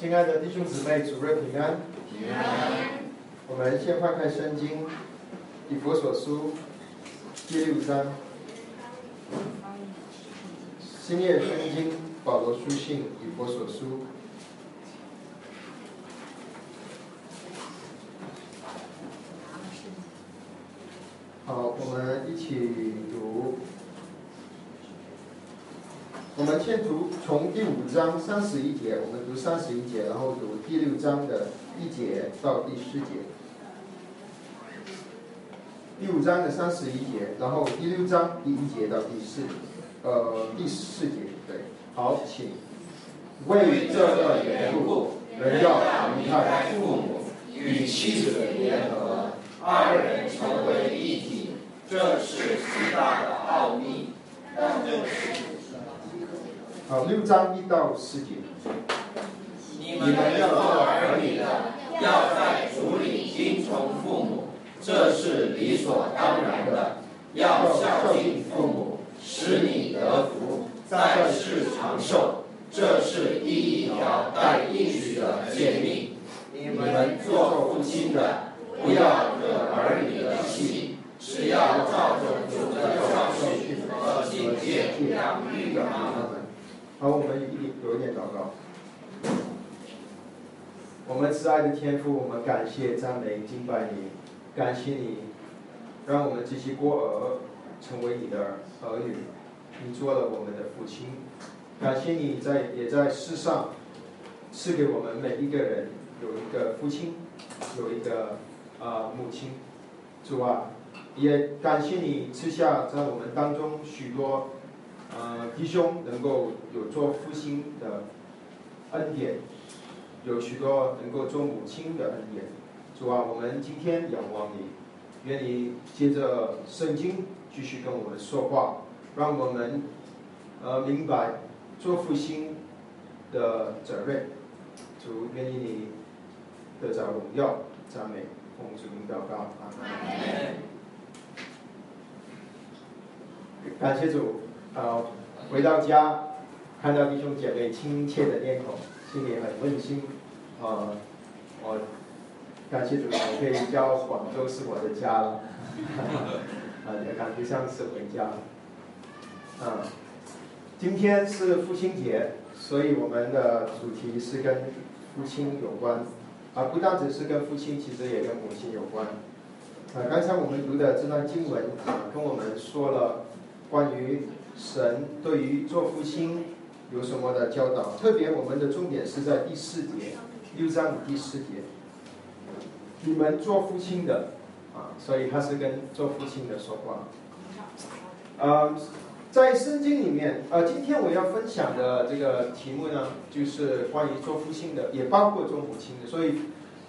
亲爱的弟兄姊妹，主日平安。平安。我们先翻开圣经，以佛所书第六章，新约圣经保罗书信以佛所书。好，我们一起读。我们先读从第五章三十一节，我们读三十一节，然后读第六章的一节到第四节。第五章的三十一节，然后第六章第一节到第四，呃，第四节，对，好，请。为这个缘故，人要离开父母，与妻子联合，二人成为一体，这是极大的奥秘。好，六章一到四节。你们要做儿女的，要在主里听从父母，这是理所当然的。要孝敬父母，使你得福，在世长寿，这是第一条带应许的诫命。你们做父亲的，不要惹儿女的气，只要照着主的教训和警戒养育他们。好，我们一有一点祷告。我们慈爱的天父，我们感谢赞美敬拜你，感谢你，让我们这些孤儿成为你的儿女，你做了我们的父亲。感谢你在也在世上赐给我们每一个人有一个父亲，有一个啊母亲。主啊，也感谢你赐下在我们当中许多。呃，弟兄能够有做父亲的恩典，有许多能够做母亲的恩典。主啊，我们今天仰望你，愿你接着圣经继续跟我们说话，让我们呃明白做父亲的责任。主，愿意你得着荣耀、赞美、奉主名祷告。阿门。感谢主。啊，回到家，看到弟兄姐妹亲切的面孔，心里很温馨。啊，我感谢主，我可以叫广州是我的家了，啊，也感觉像是回家。啊，今天是父亲节，所以我们的主题是跟父亲有关，啊，不单只是跟父亲，其实也跟母亲有关。啊，刚才我们读的这段经文啊，跟我们说了关于。神对于做父亲有什么的教导？特别我们的重点是在第四节，六章的第四节。你们做父亲的啊，所以他是跟做父亲的说话。呃，在圣经里面，呃，今天我要分享的这个题目呢，就是关于做父亲的，也包括做母亲的。所以，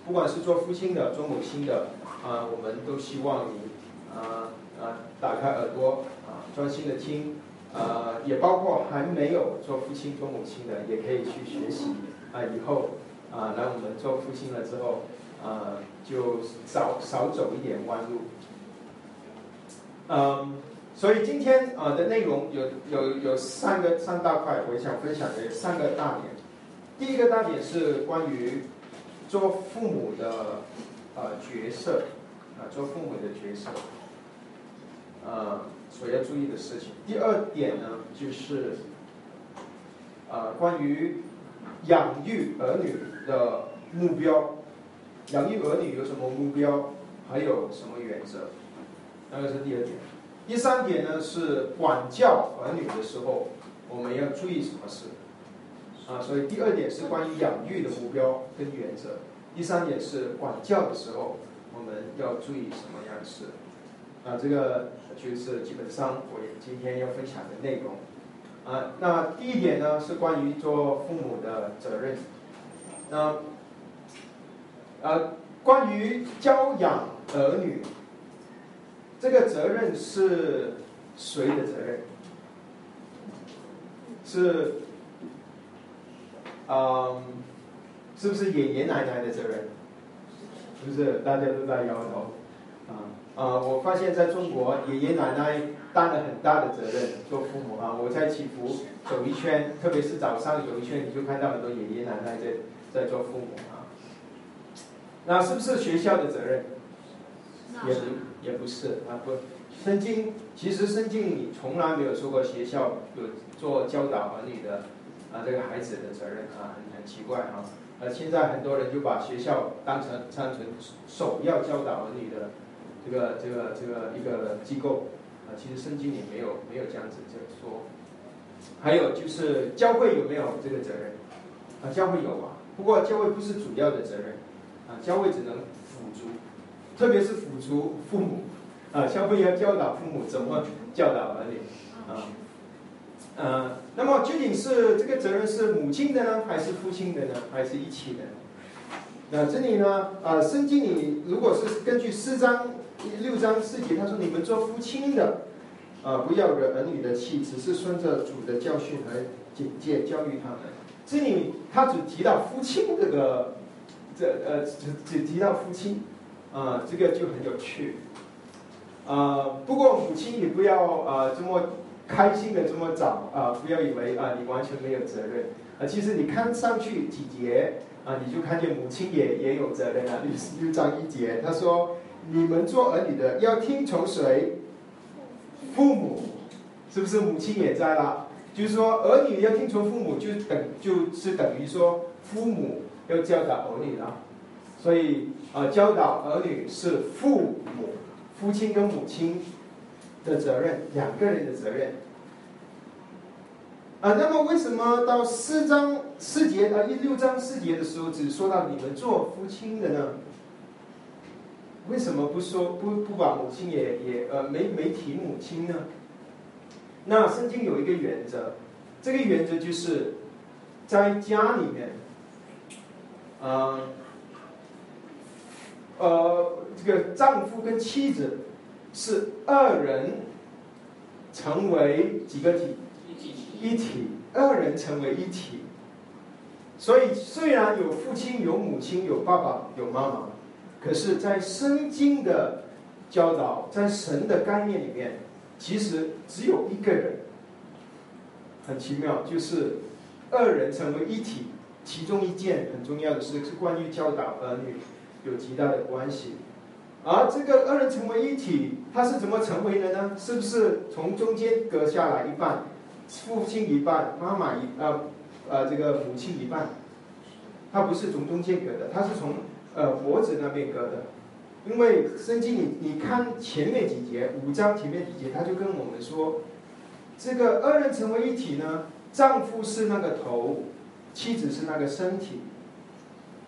不管是做父亲的、做母亲的，啊，我们都希望你啊啊，打开耳朵啊，专心的听。呃，也包括还没有做父亲、做母亲的，也可以去学习啊。以后啊，来我们做父亲了之后，呃，就少少走一点弯路。嗯，所以今天啊的内容有有有三个三大块，我想分享的三个大点。第一个大点是关于做父母的呃角色啊，做父母的角色，呃。所要注意的事情。第二点呢，就是啊，关于养育儿女的目标，养育儿女有什么目标，还有什么原则？那个是第二点。第三点呢，是管教儿女的时候，我们要注意什么事？啊，所以第二点是关于养育的目标跟原则。第三点是管教的时候，我们要注意什么样的事？啊，这个就是基本上我今天要分享的内容。啊，那第一点呢是关于做父母的责任。那，呃，关于教养儿女，这个责任是谁的责任？是，嗯，是不是爷爷奶奶的责任？是不是？大家都在摇头。啊。呃，我发现在中国，爷爷奶奶担了很大的责任，做父母啊。我在祈福走一圈，特别是早上走一圈，你就看到很多爷爷奶奶在在做父母啊。那是不是学校的责任？也不也不是啊，不，圣经其实圣经里从来没有说过学校有做教导儿女的啊这个孩子的责任啊，很很奇怪啊。呃，现在很多人就把学校当成当成首要教导儿女的这个这个这个一个机构啊，其实圣经里没有没有这样子这样说。还有就是教会有没有这个责任？啊，教会有啊，不过教会不是主要的责任啊，教会只能辅助。特别是辅助父母，啊，教会要教导父母怎么教导儿女，啊，呃，那么究竟是这个责任是母亲的呢，还是父亲的呢，还是一起的？那这里呢，啊，圣经里如果是根据四章第六章四节，他说你们做父亲的，啊，不要惹儿女的气，只是顺着主的教训来警戒教育他们。这里他只提到父亲这个，这呃，只只提到父亲。啊，这个就很有趣，啊，不过母亲也不要啊这么开心的这么早啊，不要以为啊你完全没有责任啊，其实你看上去几节啊，你就看见母亲也也有责任啊。六六章一节，他说你们做儿女的要听从谁？父母，是不是母亲也在了？就是说儿女要听从父母，就等就是等于说父母要教导儿女了。所以啊，教导儿女是父母、父亲跟母亲的责任，两个人的责任。啊，那么为什么到四章四节啊，一六章四节的时候，只说到你们做父亲的呢？为什么不说不不把母亲也也呃没没提母亲呢？那圣经有一个原则，这个原则就是在家里面，啊。呃，这个丈夫跟妻子是二人成为几个体？一体，二人成为一体。所以虽然有父亲、有母亲、有爸爸、有妈妈，可是，在圣经的教导，在神的概念里面，其实只有一个人。很奇妙，就是二人成为一体。其中一件很重要的事是关于教导儿女。有极大的关系，而这个二人成为一体，他是怎么成为的呢？是不是从中间隔下来一半，父亲一半，妈妈一呃呃这个母亲一半？他不是从中间隔的，他是从呃脖子那边割的。因为圣经你你看前面几节，五章前面几节，他就跟我们说，这个二人成为一体呢，丈夫是那个头，妻子是那个身体，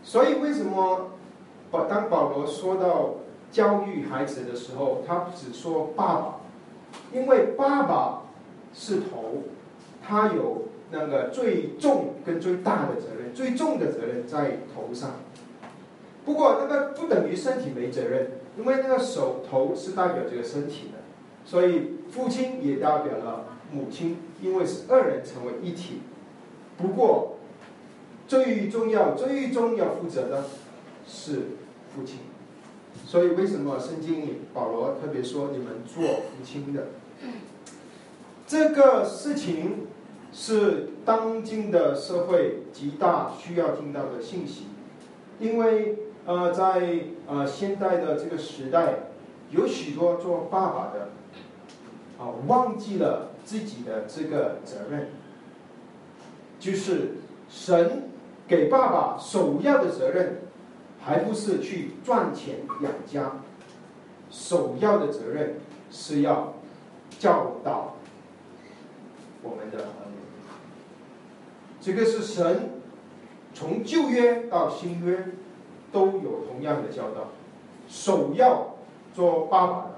所以为什么？保当保罗说到教育孩子的时候，他只说爸爸，因为爸爸是头，他有那个最重跟最大的责任，最重的责任在头上。不过那个不等于身体没责任，因为那个手头是代表这个身体的，所以父亲也代表了母亲，因为是二人成为一体。不过最重要、最终要负责的是。父亲，所以为什么圣经里保罗特别说你们做父亲的？这个事情是当今的社会极大需要听到的信息，因为呃，在呃现代的这个时代，有许多做爸爸的啊忘记了自己的这个责任，就是神给爸爸首要的责任。还不是去赚钱养家，首要的责任是要教导我们的儿女。这个是神从旧约到新约都有同样的教导，首要做爸爸的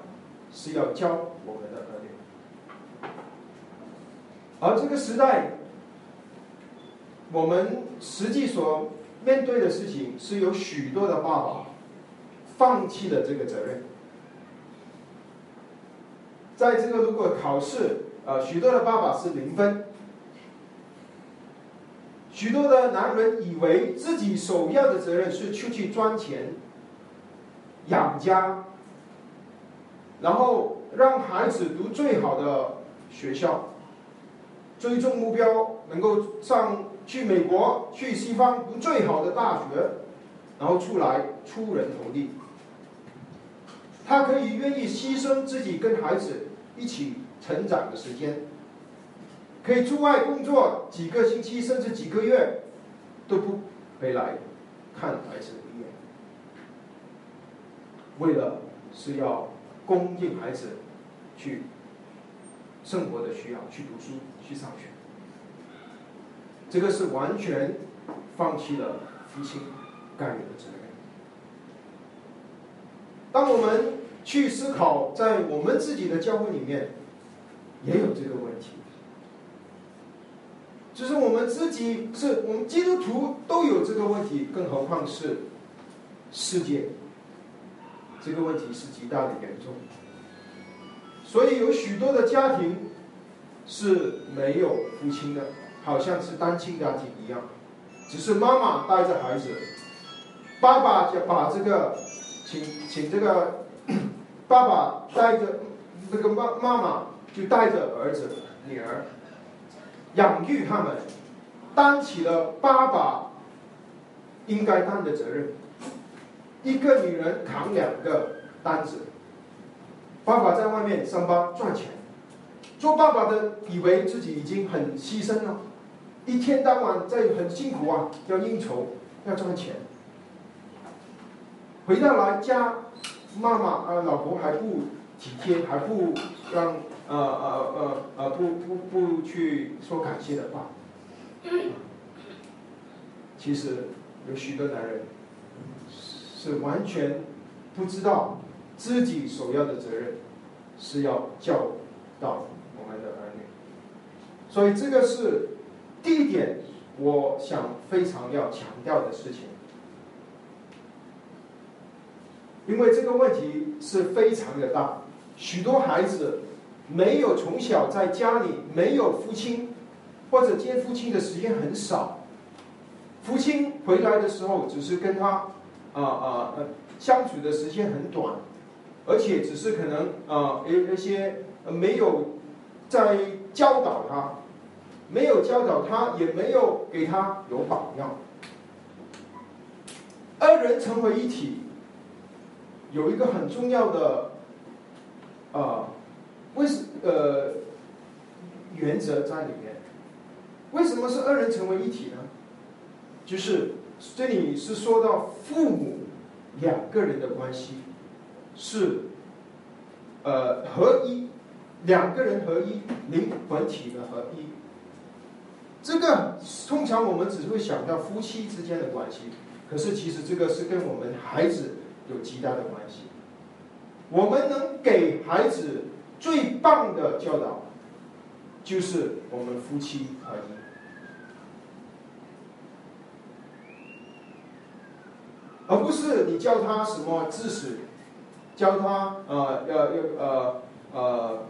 是要教我们的儿女。而这个时代，我们实际所。面对的事情是有许多的爸爸放弃了这个责任，在这个如果考试，呃，许多的爸爸是零分，许多的男人以为自己首要的责任是出去赚钱、养家，然后让孩子读最好的学校，最终目标能够上去美国、去西方读最好的大学，然后出来出人头地。他可以愿意牺牲自己跟孩子一起成长的时间，可以出外工作几个星期甚至几个月，都不回来看孩子一眼，为了是要供应孩子去生活的需要，去读书、去上学。这个是完全放弃了父亲该有的责任。当我们去思考，在我们自己的教会里面，也有这个问题，就是我们自己是我们基督徒都有这个问题，更何况是世界，这个问题是极大的严重。所以有许多的家庭是没有父亲的。好像是单亲家庭一样，只是妈妈带着孩子，爸爸就把这个请请这个爸爸带着那个妈妈妈就带着儿子女儿养育他们，担起了爸爸应该担的责任。一个女人扛两个担子，爸爸在外面上班赚钱，做爸爸的以为自己已经很牺牲了。一天到晚在很辛苦啊，要应酬，要赚钱。回到来家，妈妈啊，老婆还不体贴，还不让呃呃呃呃不不不去说感谢的话。其实有许多男人是完全不知道自己首要的责任是要教导我们的儿女，所以这个是。第一点，我想非常要强调的事情，因为这个问题是非常的大，许多孩子没有从小在家里没有父亲，或者见父亲的时间很少，父亲回来的时候只是跟他啊啊呃相处的时间很短，而且只是可能啊一一些没有在教导他。没有教导他，也没有给他有榜样。二人成为一体，有一个很重要的，为什呃原则在里面？为什么是二人成为一体呢？就是这里是说到父母两个人的关系是呃合一，两个人合一，灵魂体的合一。这个通常我们只会想到夫妻之间的关系，可是其实这个是跟我们孩子有极大的关系。我们能给孩子最棒的教导，就是我们夫妻合一，而不是你教他什么知识，教他呃要要呃呃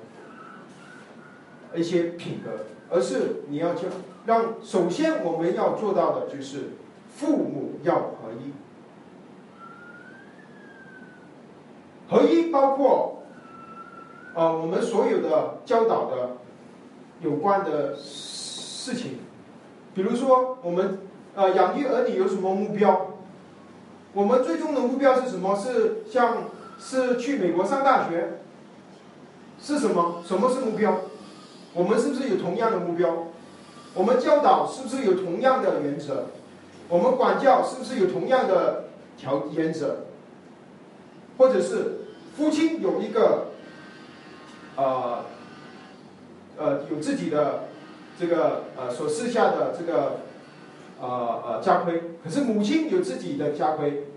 一些品格，而是你要教。让首先我们要做到的就是父母要合一，合一包括啊我们所有的教导的有关的事情，比如说我们呃养育儿女有什么目标？我们最终的目标是什么？是像是去美国上大学？是什么？什么是目标？我们是不是有同样的目标？我们教导是不是有同样的原则？我们管教是不是有同样的条原则？或者是夫妻有一个，呃，呃，有自己的这个呃所设下的这个呃呃家规，可是母亲有自己的家规，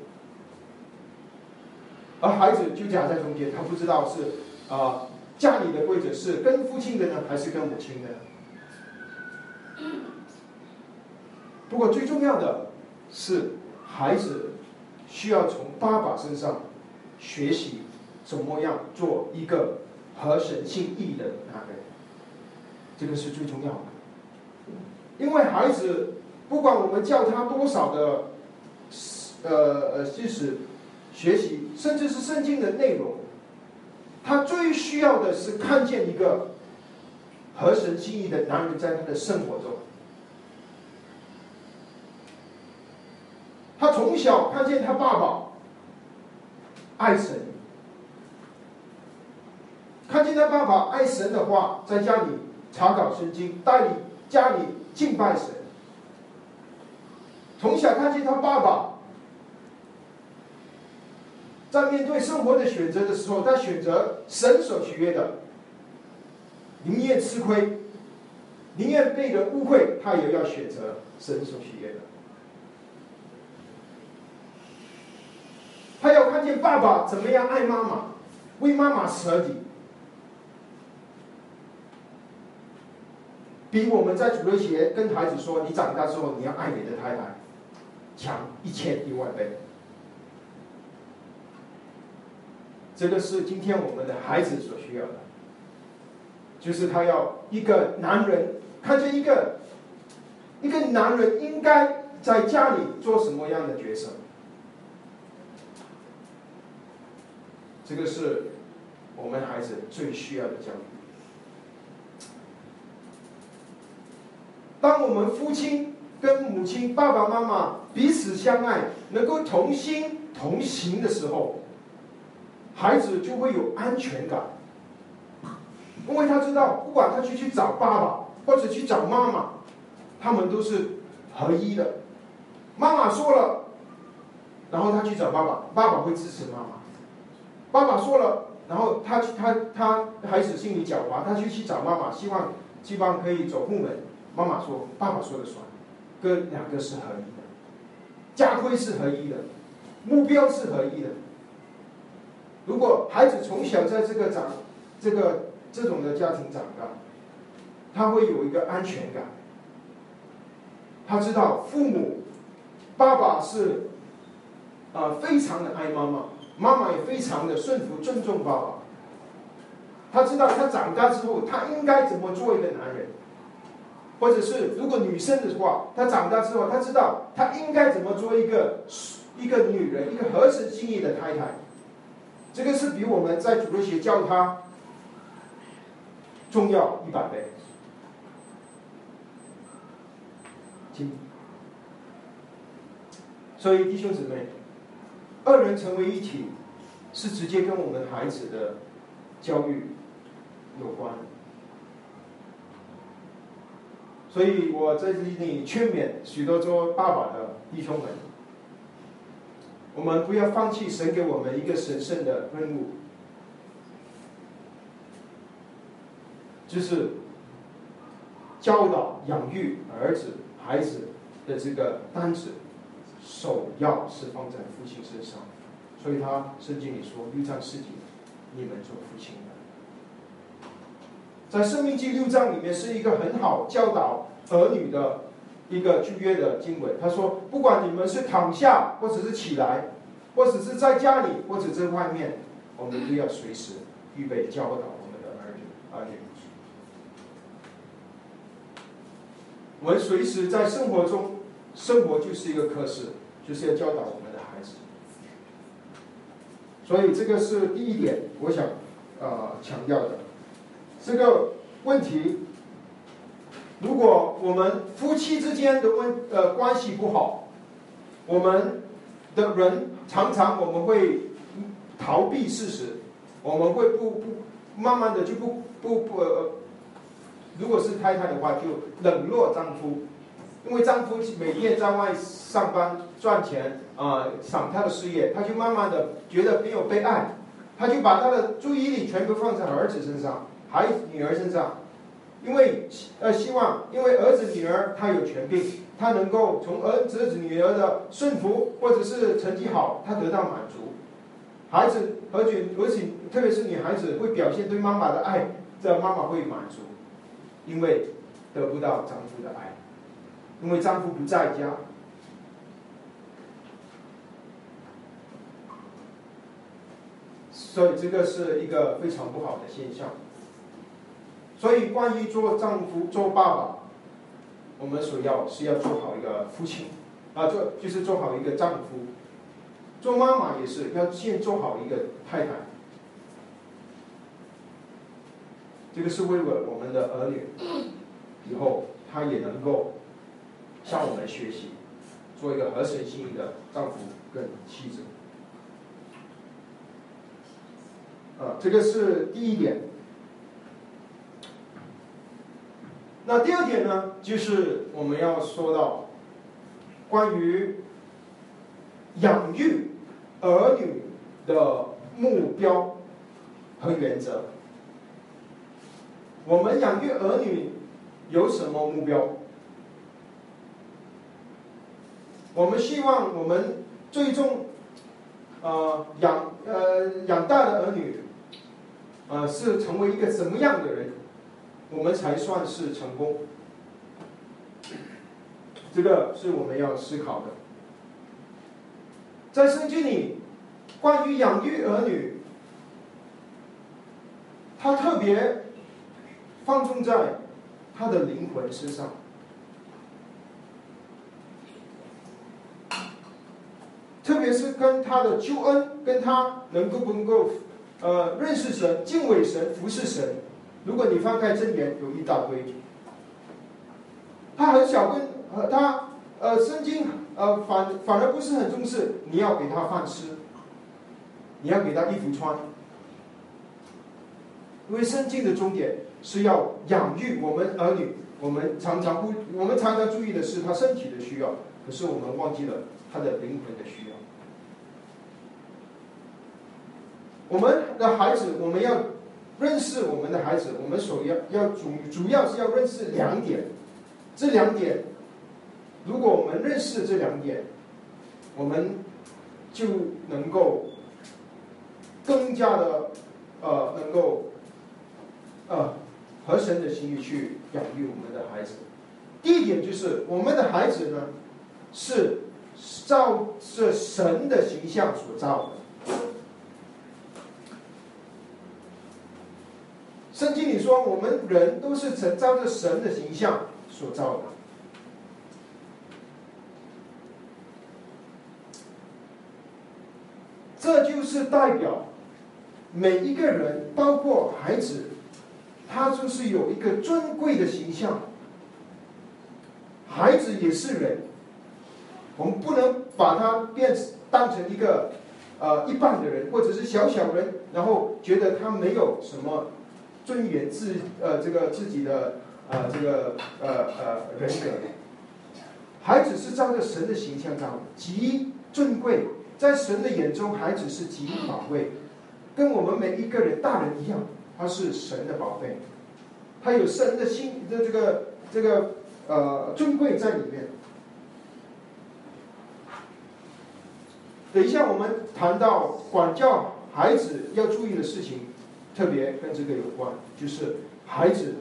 而孩子就夹在中间，他不知道是啊家里的规则是跟父亲的呢，还是跟母亲的？不过最重要的是，孩子需要从爸爸身上学习怎么样做一个合神心意的男人，这个是最重要的。因为孩子不管我们教他多少的，呃呃，就是学习，甚至是圣经的内容，他最需要的是看见一个和神心意的男人在他的生活中。他从小看见他爸爸爱神，看见他爸爸爱神的话，在家里查考圣经，带领家里敬拜神。从小看见他爸爸在面对生活的选择的时候，他选择神。所喜悦的，宁愿吃亏，宁愿被人误会，他也要选择神。所喜悦的。他要看见爸爸怎么样爱妈妈，为妈妈舍己，比我们在主日学跟孩子说：“你长大之后你要爱你的太太。”强一千一万倍，这个是今天我们的孩子所需要的，就是他要一个男人看见一个一个男人应该在家里做什么样的角色，这个是我们孩子最需要的教育。当我们夫妻。跟母亲、爸爸妈妈彼此相爱，能够同心同行的时候，孩子就会有安全感，因为他知道，不管他去去找爸爸或者去找妈妈，他们都是合一的。妈妈说了，然后他去找爸爸，爸爸会支持妈妈。爸爸说了，然后他去他他孩子心里狡猾，他就去找妈妈，希望希望可以走后门。妈妈说，爸爸说的算。哥两个是合一的，家规是合一的，目标是合一的。如果孩子从小在这个长，这个这种的家庭长大，他会有一个安全感。他知道父母，爸爸是，啊，非常的爱妈妈，妈妈也非常的顺服尊重爸爸。他知道他长大之后，他应该怎么做一个男人。或者是如果女生的话，她长大之后，她知道她应该怎么做一个一个女人，一个合神心意的太太。这个是比我们在主日学教她重要一百倍。所以弟兄姊妹，二人成为一体，是直接跟我们孩子的教育有关。所以我在这里劝勉许多做爸爸的弟兄们，我们不要放弃神给我们一个神圣的任务，就是教导养育儿子孩子的这个担子，首要是放在父亲身上。所以他圣经里说六章四节，你们做父亲。在《生命记》六章里面是一个很好教导儿女的一个旧约的经文。他说：“不管你们是躺下，或者是起来，或者是在家里，或者在外面，我们都要随时预备教导我们的儿女。儿女，我们随时在生活中，生活就是一个课室，就是要教导我们的孩子。所以这个是第一点，我想啊强调的。”这个问题，如果我们夫妻之间的问呃关系不好，我们的人常常我们会逃避事实，我们会不不慢慢的就不不不呃，如果是太太的话，就冷落丈夫，因为丈夫每天在外上班赚钱啊，想他的事业，他就慢慢的觉得没有被爱，他就把他的注意力全部放在儿子身上。孩子、女儿身上，因为呃希望，因为儿子、女儿他有权柄，他能够从儿子、女儿的顺服或者是成绩好，他得到满足。孩子而且而且特别是女孩子会表现对妈妈的爱，这妈妈会满足，因为得不到丈夫的爱，因为丈夫不在家，所以这个是一个非常不好的现象。所以，关于做丈夫、做爸爸，我们首要是要做好一个父亲，啊，做就是做好一个丈夫。做妈妈也是要先做好一个太太。这个是为了我们的儿女，以后他也能够向我们学习，做一个合神心意的丈夫跟妻子。啊，这个是第一点。那第二点呢，就是我们要说到关于养育儿女的目标和原则。我们养育儿女有什么目标？我们希望我们最终，呃，养呃养大的儿女，呃，是成为一个什么样的人，我们才算是成功？这个是我们要思考的。在圣经里，关于养育儿女，他特别。放纵在他的灵魂身上，特别是跟他的救恩，跟他能够不能够呃认识神、敬畏神、服侍神。如果你翻开真言，有一大堆。他很小，跟呃他呃圣经呃反反而不是很重视，你要给他饭吃，你要给他衣服穿，因为圣经的终点。是要养育我们儿女，我们常常不，我们常常注意的是他身体的需要，可是我们忘记了他的灵魂的需要。我们的孩子，我们要认识我们的孩子，我们首要要主主要是要认识两点，这两点，如果我们认识这两点，我们就能够更加的呃，能够呃。和神的心意去养育我们的孩子。第一点就是，我们的孩子呢，是照着神的形象所造的。圣经里说，我们人都是成照着神的形象所造的。这就是代表每一个人，包括孩子。他就是有一个尊贵的形象，孩子也是人，我们不能把他变当成一个呃一般的人，或者是小小人，然后觉得他没有什么尊严自呃这个自己的呃这个呃呃人格。孩子是照着神的形象上，极尊贵，在神的眼中，孩子是极宝贵，跟我们每一个人大人一样。他是神的宝贝，他有神的心的这个这个呃尊贵在里面。等一下我们谈到管教孩子要注意的事情，特别跟这个有关，就是孩子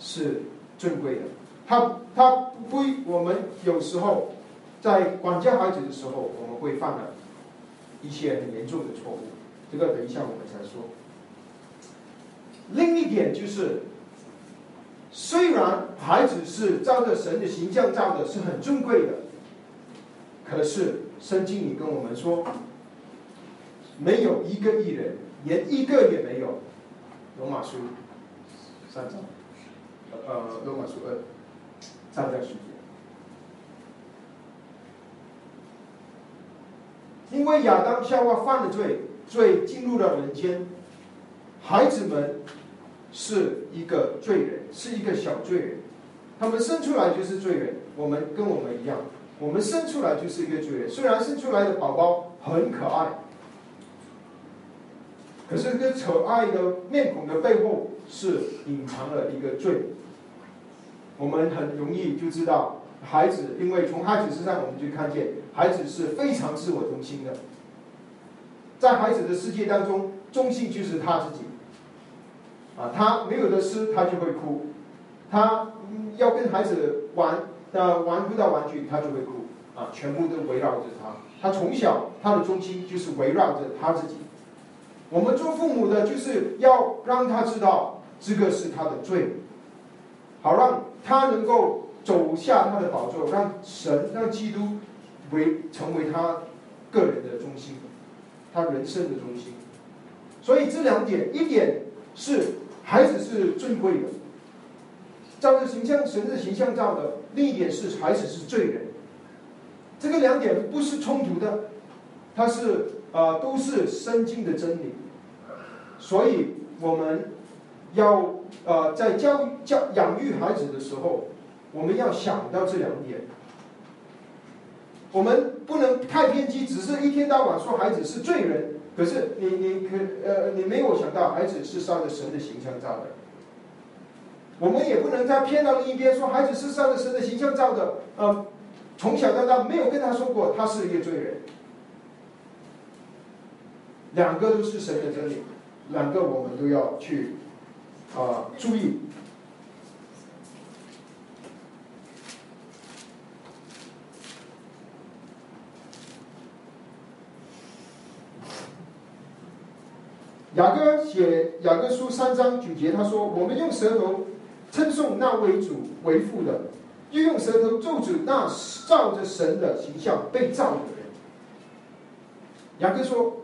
是尊贵的，他他不我们有时候在管教孩子的时候，我们会犯了一些很严重的错误，这个等一下我们再说。另一点就是，虽然孩子是照着神的形象造的，是很尊贵的，可是圣经里跟我们说，没有一个艺人，连一个也没有。罗马书三章，呃，罗马书二三章十节，因为亚当夏娃犯了罪，罪进入了人间，孩子们。是一个罪人，是一个小罪人，他们生出来就是罪人。我们跟我们一样，我们生出来就是一个罪人。虽然生出来的宝宝很可爱，可是这个可爱的面孔的背后是隐藏了一个罪。我们很容易就知道，孩子，因为从孩子身上我们就看见，孩子是非常自我中心的，在孩子的世界当中，中心就是他自己。啊，他没有的吃，他就会哭；他要跟孩子玩，呃，玩不到玩具，他就会哭。啊，全部都围绕着他。他从小，他的中心就是围绕着他自己。我们做父母的，就是要让他知道这个是他的罪，好让他能够走下他的宝座，让神、让基督为成为他个人的中心，他人生的中心。所以这两点，一点是。孩子是尊贵的，照着形象、神的形象照的。另一点是，孩子是罪人。这个两点不是冲突的，它是啊都是圣经的真理，所以我们要呃在教育教养育孩子的时候，我们要想到这两点。我们不能太偏激，只是一天到晚说孩子是罪人，可是你你可呃你没有想到孩子是照着神的形象造的。我们也不能再偏到另一边说孩子是照着神的形象造的，呃，从小到大没有跟他说过他是一个罪人。两个都是神的真理，两个我们都要去啊注意。雅各写雅各书三章九节，他说：“我们用舌头称颂那为主为父的，又用舌头咒诅那照着神的形象被造的人。”雅各说：“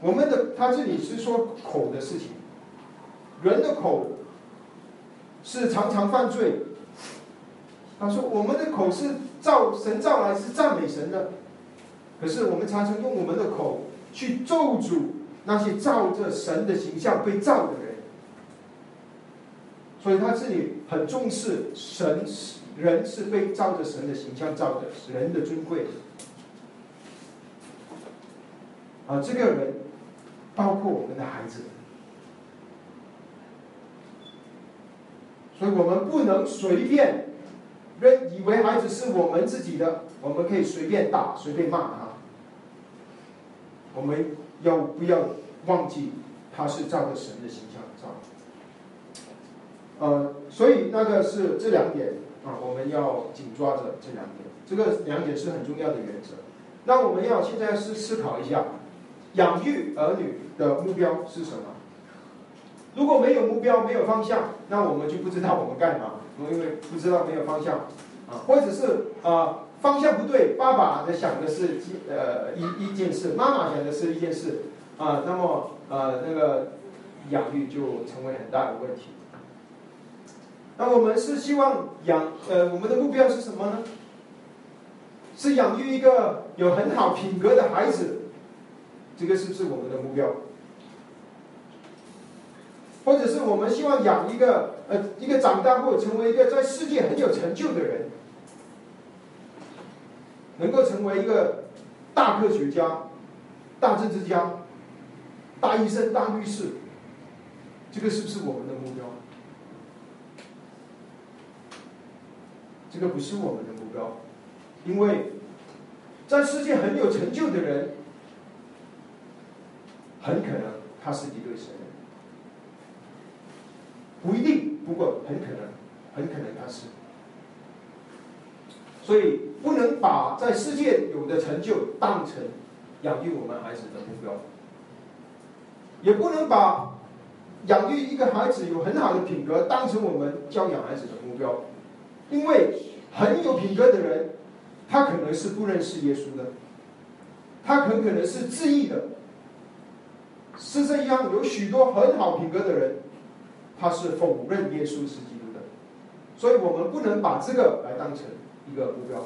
我们的他这里是说口的事情，人的口是常常犯罪。他说我们的口是造神造来是赞美神的，可是我们常常用我们的口去咒诅。”那些照着神的形象被造的人，所以他这里很重视神人是被照着神的形象造的，人的尊贵。啊，这个人包括我们的孩子，所以我们不能随便认以为孩子是我们自己的，我们可以随便打、随便骂他。我们。要不要忘记他是照着神的形象造？呃，所以那个是这两点啊，我们要紧抓着这两点，这个两点是很重要的原则。那我们要现在是思考一下，养育儿女的目标是什么？如果没有目标、没有方向，那我们就不知道我们干嘛，因为不知道没有方向啊，或者是啊。方向不对，爸爸的想的是呃一一件事，妈妈想的是一件事，啊，那么呃那个养育就成为很大的问题。那我们是希望养呃我们的目标是什么呢？是养育一个有很好品格的孩子，这个是不是我们的目标？或者是我们希望养一个呃一个长大后成为一个在世界很有成就的人？能够成为一个大科学家、大政治家、大医生、大律师，这个是不是我们的目标？这个不是我们的目标，因为在世界很有成就的人，很可能他是敌对神人，不一定，不过很可能，很可能他是。所以不能把在世界有的成就当成养育我们孩子的目标，也不能把养育一个孩子有很好的品格当成我们教养孩子的目标，因为很有品格的人，他可能是不认识耶稣的，他很可能是自义的，是这样。有许多很好品格的人，他是否认耶稣是基督的，所以我们不能把这个来当成。一个目标，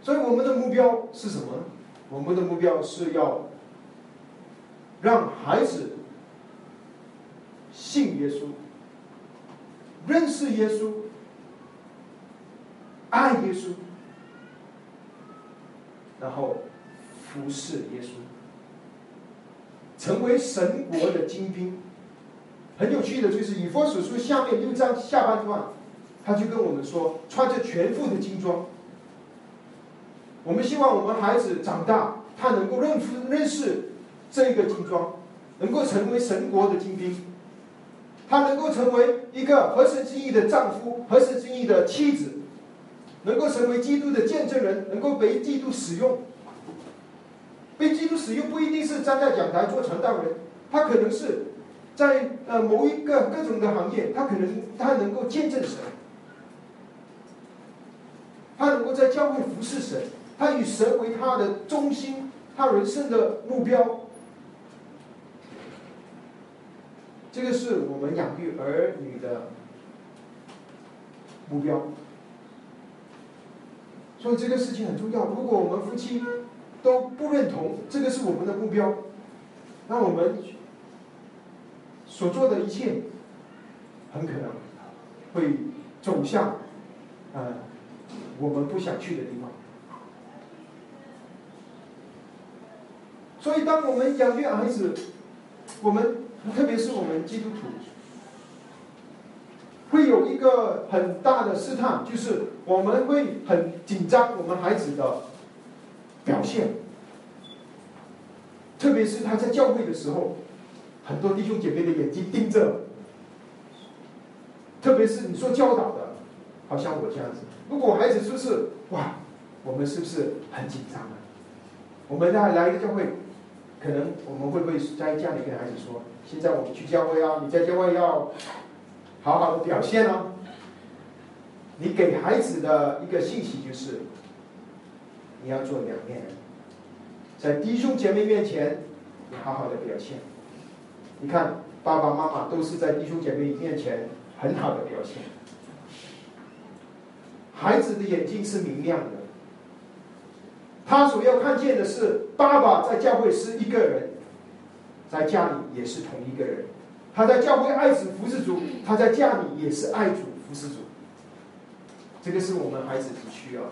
所以我们的目标是什么呢？我们的目标是要让孩子信耶稣、认识耶稣、爱耶稣，然后服侍耶稣，成为神国的精兵。很有趣的，就是以佛所书下面六章下半段，他就跟我们说，穿着全副的精装。我们希望我们孩子长大，他能够认认识这个精装，能够成为神国的精兵，他能够成为一个合神心意的丈夫，合神心意的妻子，能够成为基督的见证人，能够被基督使用。被基督使用不一定是站在讲台做传道人，他可能是。在呃某一个各种的行业，他可能他能够见证神，他能够在教会服侍神，他以神为他的中心，他人生的目标。这个是我们养育儿女的目标。所以这个事情很重要。如果我们夫妻都不认同这个是我们的目标，那我们所做的一切很可能会走向呃我们不想去的地方。所以，当我们养育孩子，我们特别是我们基督徒，会有一个很大的试探，就是我们会很紧张我们孩子的表现，特别是他在教会的时候，很多弟兄姐妹的眼睛盯着，特别是你说教导的，好像我这样子，如果孩子是不是哇，我们是不是很紧张啊？我们来来一个教会。可能我们会不会在家里跟孩子说：“现在我们去教会啊，你在教会要好好的表现啊。”你给孩子的一个信息就是，你要做两面人，在弟兄姐妹面前，你好好的表现。你看，爸爸妈妈都是在弟兄姐妹面前很好的表现，孩子的眼睛是明亮的。他所要看见的是，爸爸在教会是一个人，在家里也是同一个人。他在教会爱主服侍主，他在家里也是爱主服侍主。这个是我们孩子所需要的。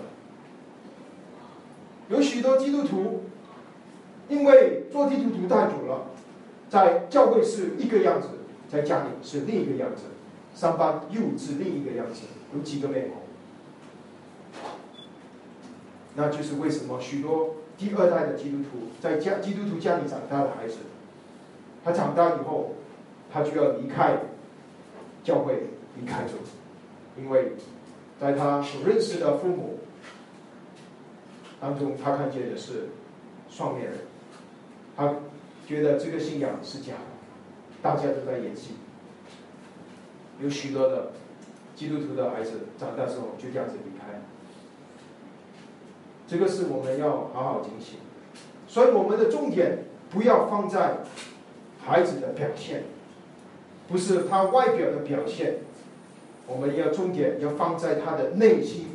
有许多基督徒，因为做基督徒太久了，在教会是一个样子，在家里是另一个样子，上班又是另一个样子，有几个面孔。那就是为什么许多第二代的基督徒在家基督徒家里长大的孩子，他长大以后，他就要离开教会，离开主，因为在他所认识的父母当中，他看见的是双面人，他觉得这个信仰是假的，大家都在演戏。有许多的基督徒的孩子长大之后就这样子离开。这个是我们要好好警醒，所以我们的重点不要放在孩子的表现，不是他外表的表现，我们要重点要放在他的内心。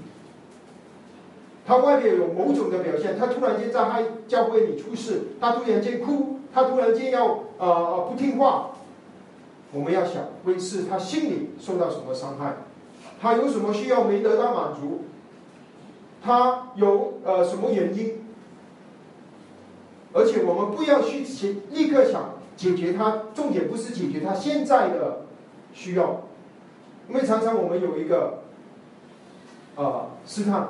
他外面有某种的表现，他突然间在教会里出事，他突然间哭，他突然间要呃不听话，我们要想，会是他心里受到什么伤害，他有什么需要没得到满足。他有呃什么原因？而且我们不要去立立刻想解决他，重点不是解决他现在的需要，因为常常我们有一个啊试探，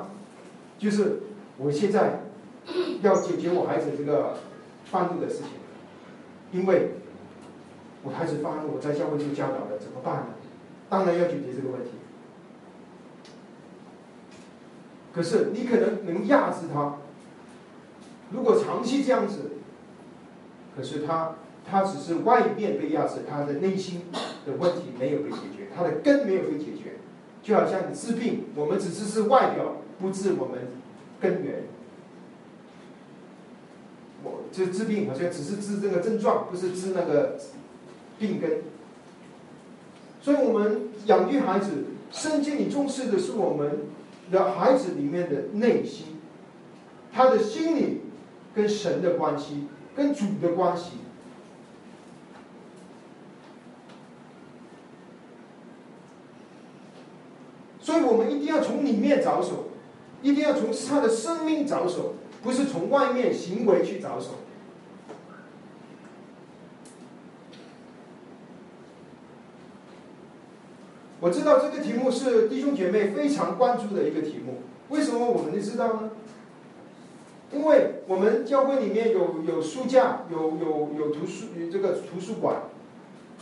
就是我现在要解决我孩子这个犯怒的事情，因为我孩子发怒，我在教会就教导了，怎么办呢？当然要解决这个问题。可是你可能能压制他，如果长期这样子，可是他他只是外面被压制，他的内心的问题没有被解决，他的根没有被解决，就好像你治病，我们只是是外表，不治我们根源。我这治病好像只是治这个症状，不是治那个病根。所以我们养育孩子，圣经里重视的是我们。的孩子里面的内心，他的心理跟神的关系，跟主的关系，所以我们一定要从里面着手，一定要从他的生命着手，不是从外面行为去着手。我知道这个题目是弟兄姐妹非常关注的一个题目，为什么我们知道呢？因为我们教会里面有有书架，有有有图书这个图书馆，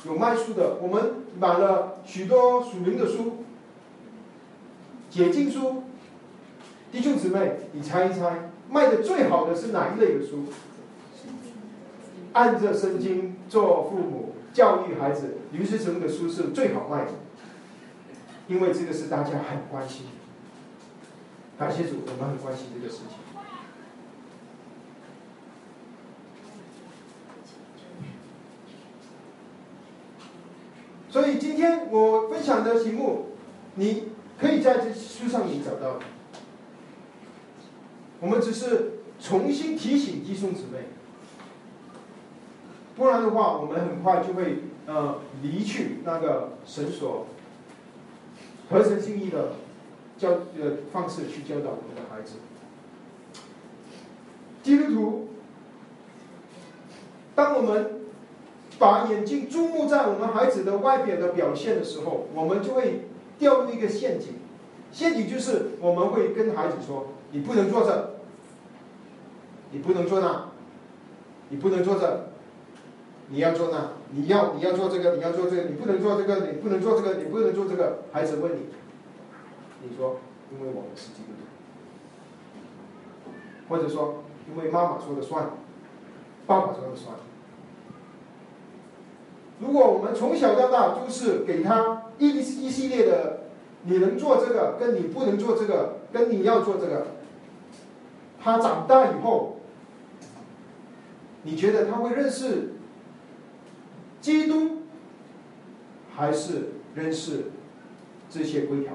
有卖书的，我们买了许多属灵的书，解经书。弟兄姊妹，你猜一猜，卖的最好的是哪一类的书？按着圣经做父母教育孩子，刘世成的书是最好卖的。因为这个是大家很关心，感谢主，我们很关心这个事情。所以今天我分享的题目，你可以在这书上面找到。我们只是重新提醒弟兄姊妹，不然的话，我们很快就会呃离去那个神所合神心意的教呃方式去教导我们的孩子。基督徒，当我们把眼睛注目在我们孩子的外表的表现的时候，我们就会掉入一个陷阱。陷阱就是我们会跟孩子说：“你不能做这，你不能做那，你不能做这，你要做那，你要你要做这个，你要做这个，你不能做这个，你不能做这个，你不能做这个。”孩子问你，你说：“因为我们是基督徒。”或者说：“因为妈妈说的算，爸爸说的算。”如果我们从小到大就是给他一一系列的，你能做这个，跟你不能做这个，跟你要做这个，他长大以后，你觉得他会认识基督，还是认识这些规条？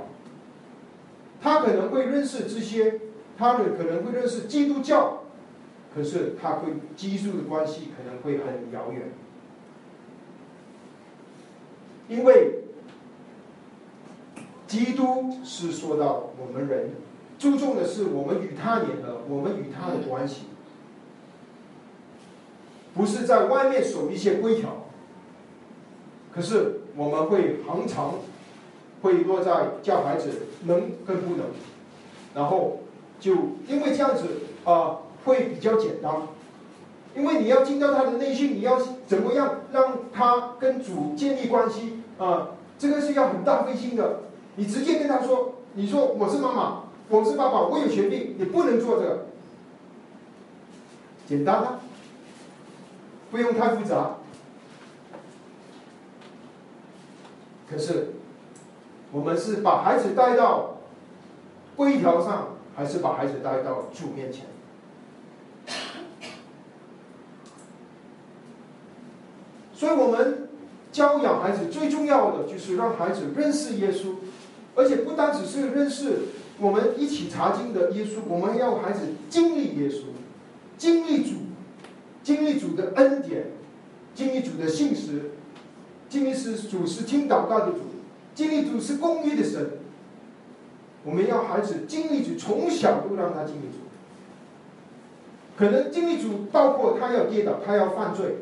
他可能会认识这些，他的可能会认识基督教，可是他会基督的关系可能会很遥远。因为基督是说到我们人注重的是我们与他联合，我们与他的关系，不是在外面守一些规条。可是我们会常常会落在教孩子能跟不能，然后就因为这样子啊会比较简单，因为你要进到他的内心，你要怎么样让他跟主建立关系？啊，这个是要很大费心的。你直接跟他说：“你说我是妈妈，我是爸爸，我有权利，你不能做这个。”简单啊，不用太复杂。可是，我们是把孩子带到规条上，还是把孩子带到主面前？所以我们。教养孩子最重要的就是让孩子认识耶稣，而且不单只是认识我们一起查经的耶稣，我们要孩子经历耶稣，经历主，经历主的恩典，经历主的信实，经历是主是听祷告的主，经历主是公义的神。我们要孩子经历主，从小都让他经历主。可能经历主包括他要跌倒，他要犯罪，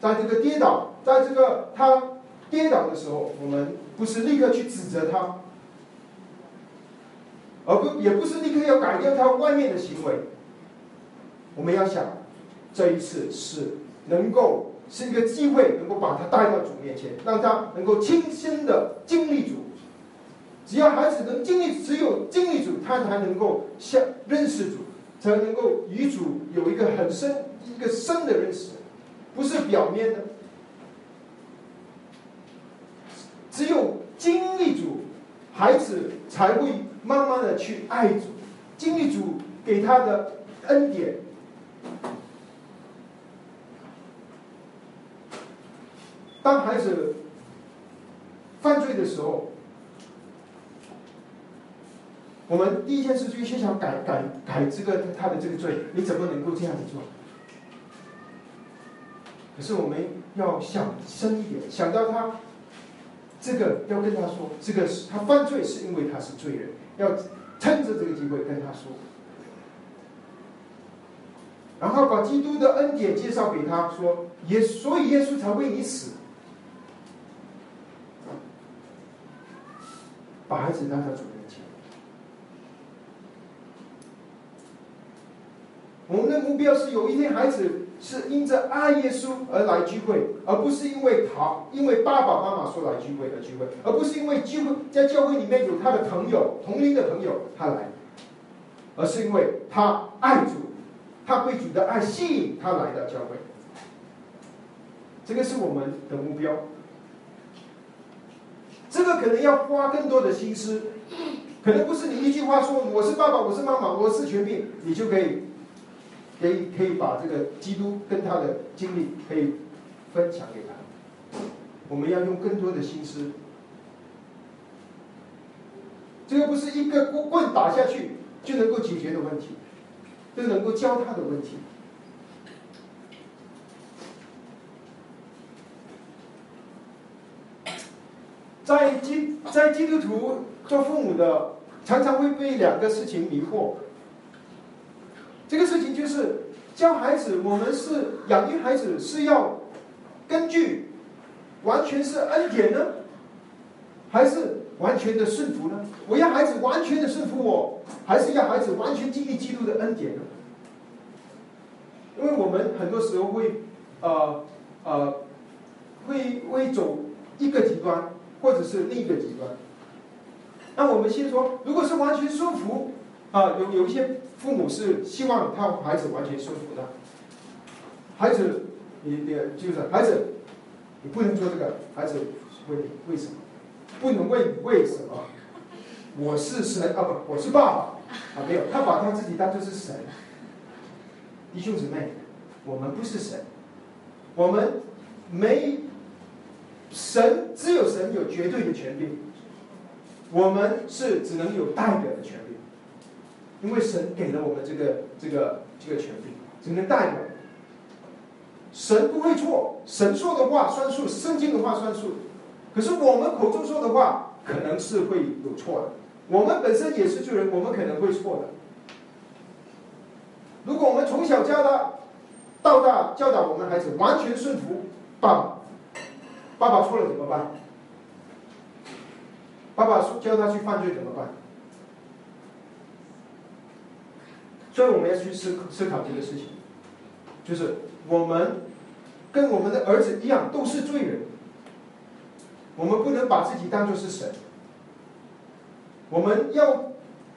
在这个跌倒。在这个他跌倒的时候，我们不是立刻去指责他，而不也不是立刻要改掉他外面的行为。我们要想，这一次是能够是一个机会，能够把他带到主面前，让他能够亲身的经历主。只要孩子能经历，只有经历主，他才能够相认识主，才能够与主有一个很深、一个深的认识，不是表面的。只有经历主，孩子才会慢慢的去爱主，经历主给他的恩典。当孩子犯罪的时候，我们第一件事就先想改改改这个他的这个罪，你怎么能够这样子做？可是我们要想深一点，想到他。这个要跟他说，这个是他犯罪是因为他是罪人，要趁着这个机会跟他说，然后把基督的恩典介绍给他说，耶所以耶稣才为你死，把孩子带到主面前。我们的目标是有一天孩子。是因着爱耶稣而来聚会，而不是因为他因为爸爸妈妈说来聚会而聚会，而不是因为聚会在教会里面有他的朋友同龄的朋友他来，而是因为他爱主，他被主的爱吸引他来到教会。这个是我们的目标。这个可能要花更多的心思，可能不是你一句话说我是爸爸，我是妈妈，我是全病，你就可以。可以可以把这个基督跟他的经历可以分享给他，我们要用更多的心思。这个不是一个棍棍打下去就能够解决的问题，就能够教他的问题。在基在基督徒做父母的，常常会被两个事情迷惑。这个事情就是教孩子，我们是养育孩子是要根据完全是恩典呢，还是完全的顺服呢？我要孩子完全的顺服我，还是要孩子完全经历基督的恩典呢？因为我们很多时候会，呃呃，会会走一个极端。或者是另一个极端。那我们先说，如果是完全顺服，啊，有有一些父母是希望他孩子完全顺服的。孩子，你你就是孩子，你不能做这个。孩子问你为什么？不能问为什么？我是神啊，不，我是爸爸啊，没有，他把他自己当做是神。弟兄姊妹，我们不是神，我们没。神只有神有绝对的权柄，我们是只能有代表的权柄，因为神给了我们这个这个这个权柄，只能代表。神不会错，神说的话算数，圣经的话算数。可是我们口中说的话，可能是会有错的。我们本身也是罪人，我们可能会错的。如果我们从小教他到大教导我们孩子完全顺服爸爸。爸爸错了怎么办？爸爸教他去犯罪怎么办？所以我们要去思思考这个事情，就是我们跟我们的儿子一样都是罪人，我们不能把自己当做是神，我们要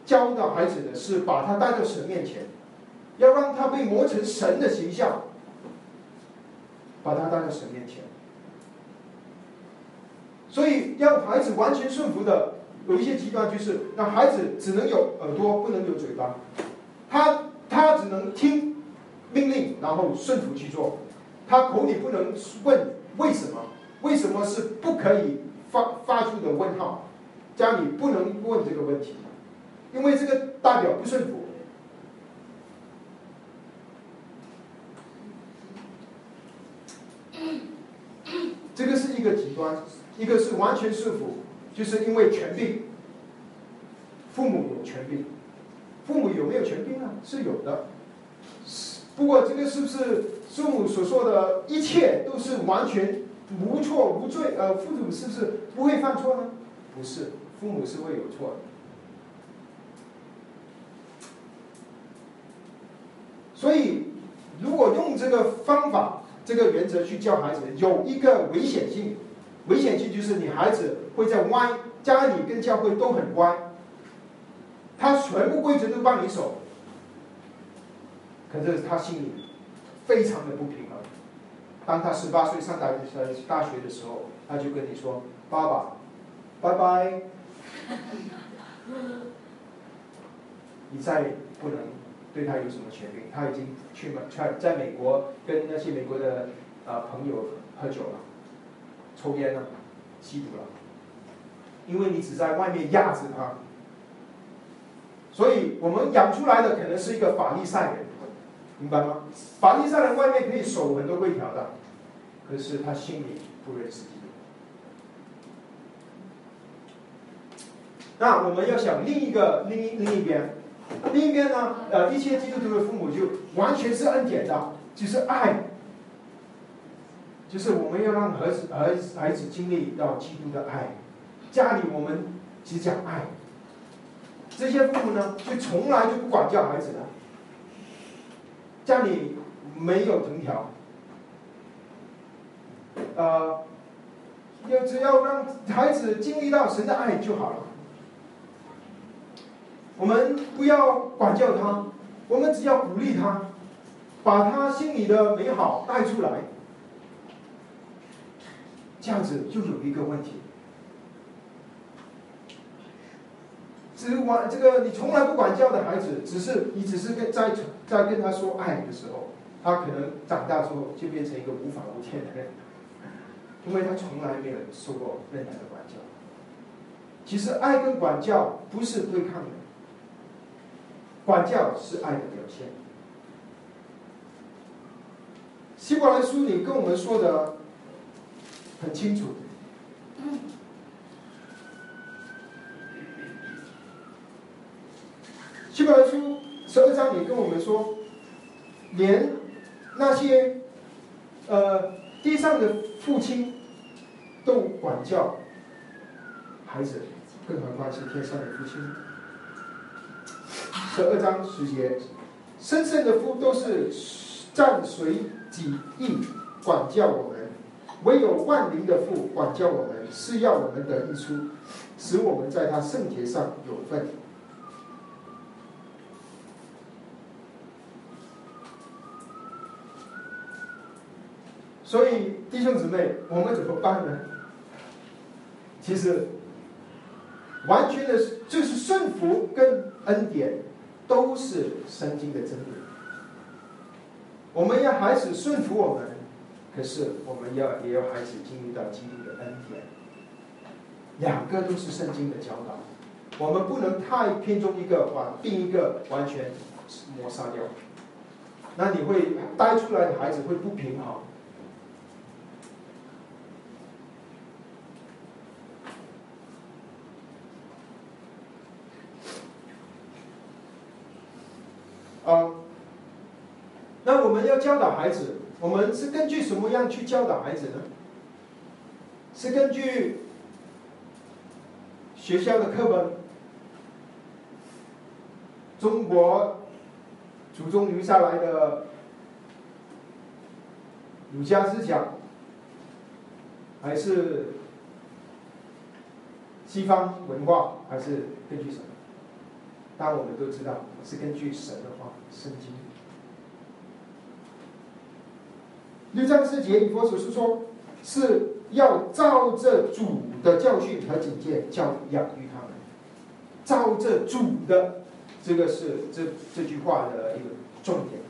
教导孩子的是把他带到神面前，要让他被磨成神的形象，把他带到神面前。所以，让孩子完全顺服的，有一些极端，就是让孩子只能有耳朵，不能有嘴巴，他他只能听命令，然后顺服去做，他口里不能问为什么，为什么是不可以发发出的问号，家里不能问这个问题，因为这个代表不顺服。这个是一个极端。一个是完全顺服，就是因为权柄，父母有权柄，父母有没有权柄呢？是有的。不过这个是不是父母所说的一切都是完全无错无罪？呃，父母是不是不会犯错呢？不是，父母是会有错的。所以，如果用这个方法、这个原则去教孩子，有一个危险性。危险性就是你孩子会在歪，家里跟教会都很乖，他全部规则都帮你守，可是他心里非常的不平衡。当他十八岁上大呃大学的时候，他就跟你说：“爸爸，拜拜，你再不能对他有什么权利。他已经去美在在美国跟那些美国的啊朋友喝酒了。”抽烟了，吸毒了，因为你只在外面压制他，所以我们养出来的可能是一个法利赛人，明白吗？法利赛人外面可以守很多规条的，可是他心里不认识基督。那我们要想另一个另一另一边，另一边呢？呃，一些基督徒的父母就完全是恩典的，就是爱。就是我们要让儿子、儿孩子经历到基督的爱，家里我们只讲爱。这些父母呢，就从来就不管教孩子的，家里没有藤条，呃，要只要让孩子经历到神的爱就好了。我们不要管教他，我们只要鼓励他，把他心里的美好带出来。这样子就有一个问题，只管这个你从来不管教的孩子，只是你只是跟在在跟他说爱的时候，他可能长大之后就变成一个无法无天的人，因为他从来没有受过任何的管教。其实爱跟管教不是对抗的，管教是爱的表现。希伯来书里跟我们说的很清楚。希伯来书十二章里跟我们说，连那些呃地上的父亲都管教孩子，更何况是天上的父亲。十二章十节，生生的父都是暂随己意管教我们，唯有万灵的父管教我们，是要我们得益处，使我们在他圣洁上有份。所以弟兄姊妹，我们怎么办呢？其实，完全的就是顺服跟恩典，都是圣经的真理。我们要孩子顺服我们，可是我们要也要孩子经历到基督的恩典。两个都是圣经的教导，我们不能太偏重一个，把另一个完全抹杀掉。那你会带出来的孩子会不平衡。啊，那我们要教导孩子，我们是根据什么样去教导孩子呢？是根据学校的课本，中国祖宗留下来的儒家思想，还是西方文化，还是根据什么？当，我们都知道是根据神的话，圣经。六章四节，以佛所是说，是要照着主的教训和警戒教养育他们。照着主的，这个是这这句话的一个重点。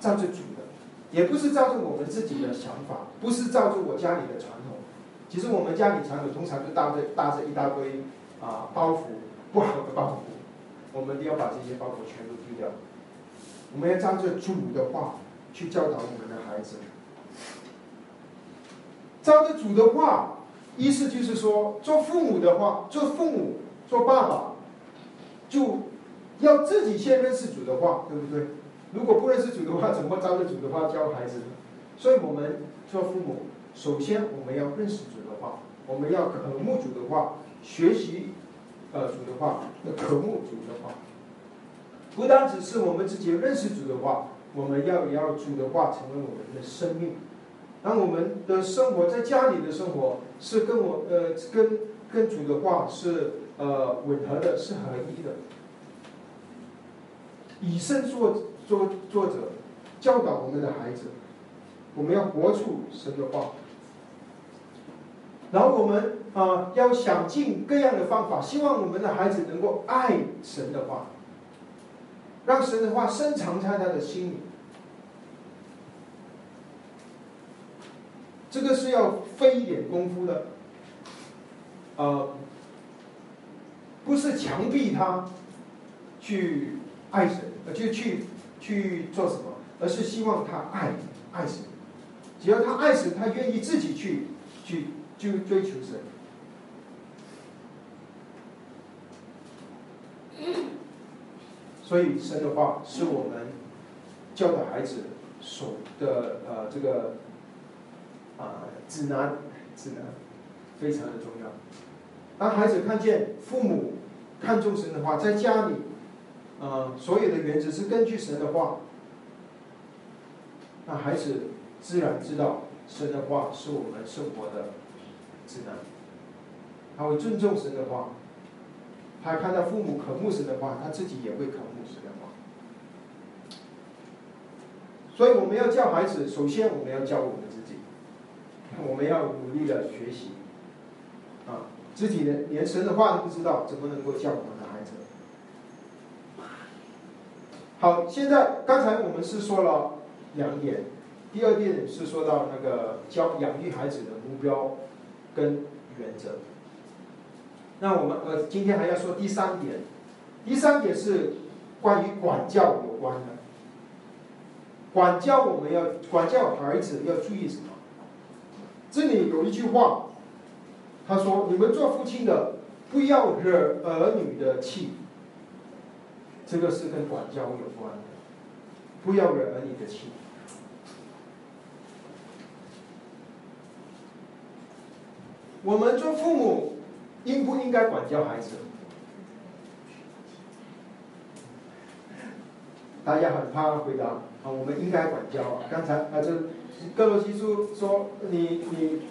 照着主的，也不是照着我们自己的想法，不是照着我家里的传统。其实我们家里传统通常就搭着搭着一大堆啊包袱，不好的包袱。我们都要把这些包袱全部丢掉。我们要照着主的话去教导我们的孩子。照着主的话，意思就是说，做父母的话，做父母、做爸爸，就要自己先认识主的话，对不对？如果不认识主的话，怎么照着主的话教孩子？所以我们做父母，首先我们要认识主的话，我们要渴慕主的话，学习。呃，主的话，那渴慕主的话，不单只是我们自己认识主的话，我们要也要主的话成为我们的生命，让我们的生活在家里的生活是跟我呃跟跟主的话是呃吻合的，是合一的。以身作作作者教导我们的孩子，我们要活出神的话。然后我们啊，要想尽各样的方法，希望我们的孩子能够爱神的话，让神的话深藏在他的心里。这个是要费一点功夫的，呃，不是强逼他去爱神，就去去做什么，而是希望他爱爱神。只要他爱神，他愿意自己去去。就追求神，所以神的话是我们教导孩子所的呃这个啊指南指南非常的重要。当孩子看见父母看重神的话，在家里啊所有的原则是根据神的话，那孩子自然知道神的话是我们生活的。指南，他会尊重神的话，他看到父母渴慕神的话，他自己也会渴慕神的话。所以我们要教孩子，首先我们要教我们，我们要努力的学习，啊，自己连连神的话都不知道，怎么能够教我们的孩子？好，现在刚才我们是说了两点，第二点是说到那个教养育孩子的目标。跟原则，那我们呃今天还要说第三点，第三点是关于管教有关的。管教我们要管教孩子要注意什么？这里有一句话，他说：“你们做父亲的，不要惹儿女的气。”这个是跟管教有关的，不要惹儿女的气。我们做父母，应不应该管教孩子？大家很怕回答啊，我们应该管教啊。刚才啊，这哥罗西书说你你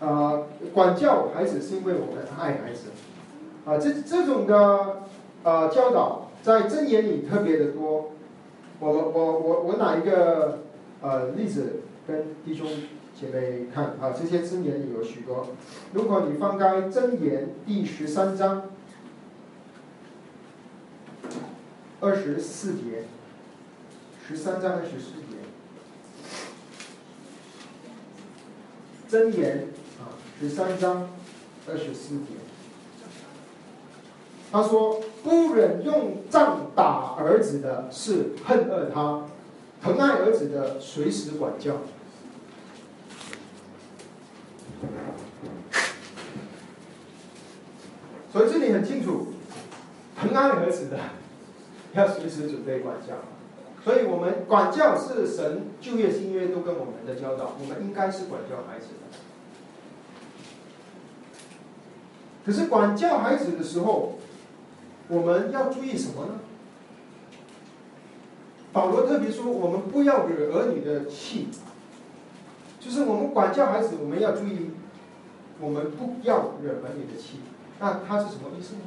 啊，管教孩子是因为我们爱孩子啊。这这种的啊教导在箴言里特别的多。我我我我拿一个呃例子跟弟兄。姐妹看啊，这些箴言里有许多。如果你翻开箴言第十三章二十四节，十三章二十四节，箴言啊，十三章二十四节，他说：“不忍用杖打儿子的，是恨恶他；疼爱儿子的，随时管教。”所以这里很清楚，疼爱儿子的要随时准备管教。所以我们管教是神旧约新约都跟我们的教导，我们应该是管教孩子的。可是管教孩子的时候，我们要注意什么呢？保罗特别说，我们不要惹儿女的气。就是我们管教孩子，我们要注意，我们不要惹儿女的气。那他是什么意思呢？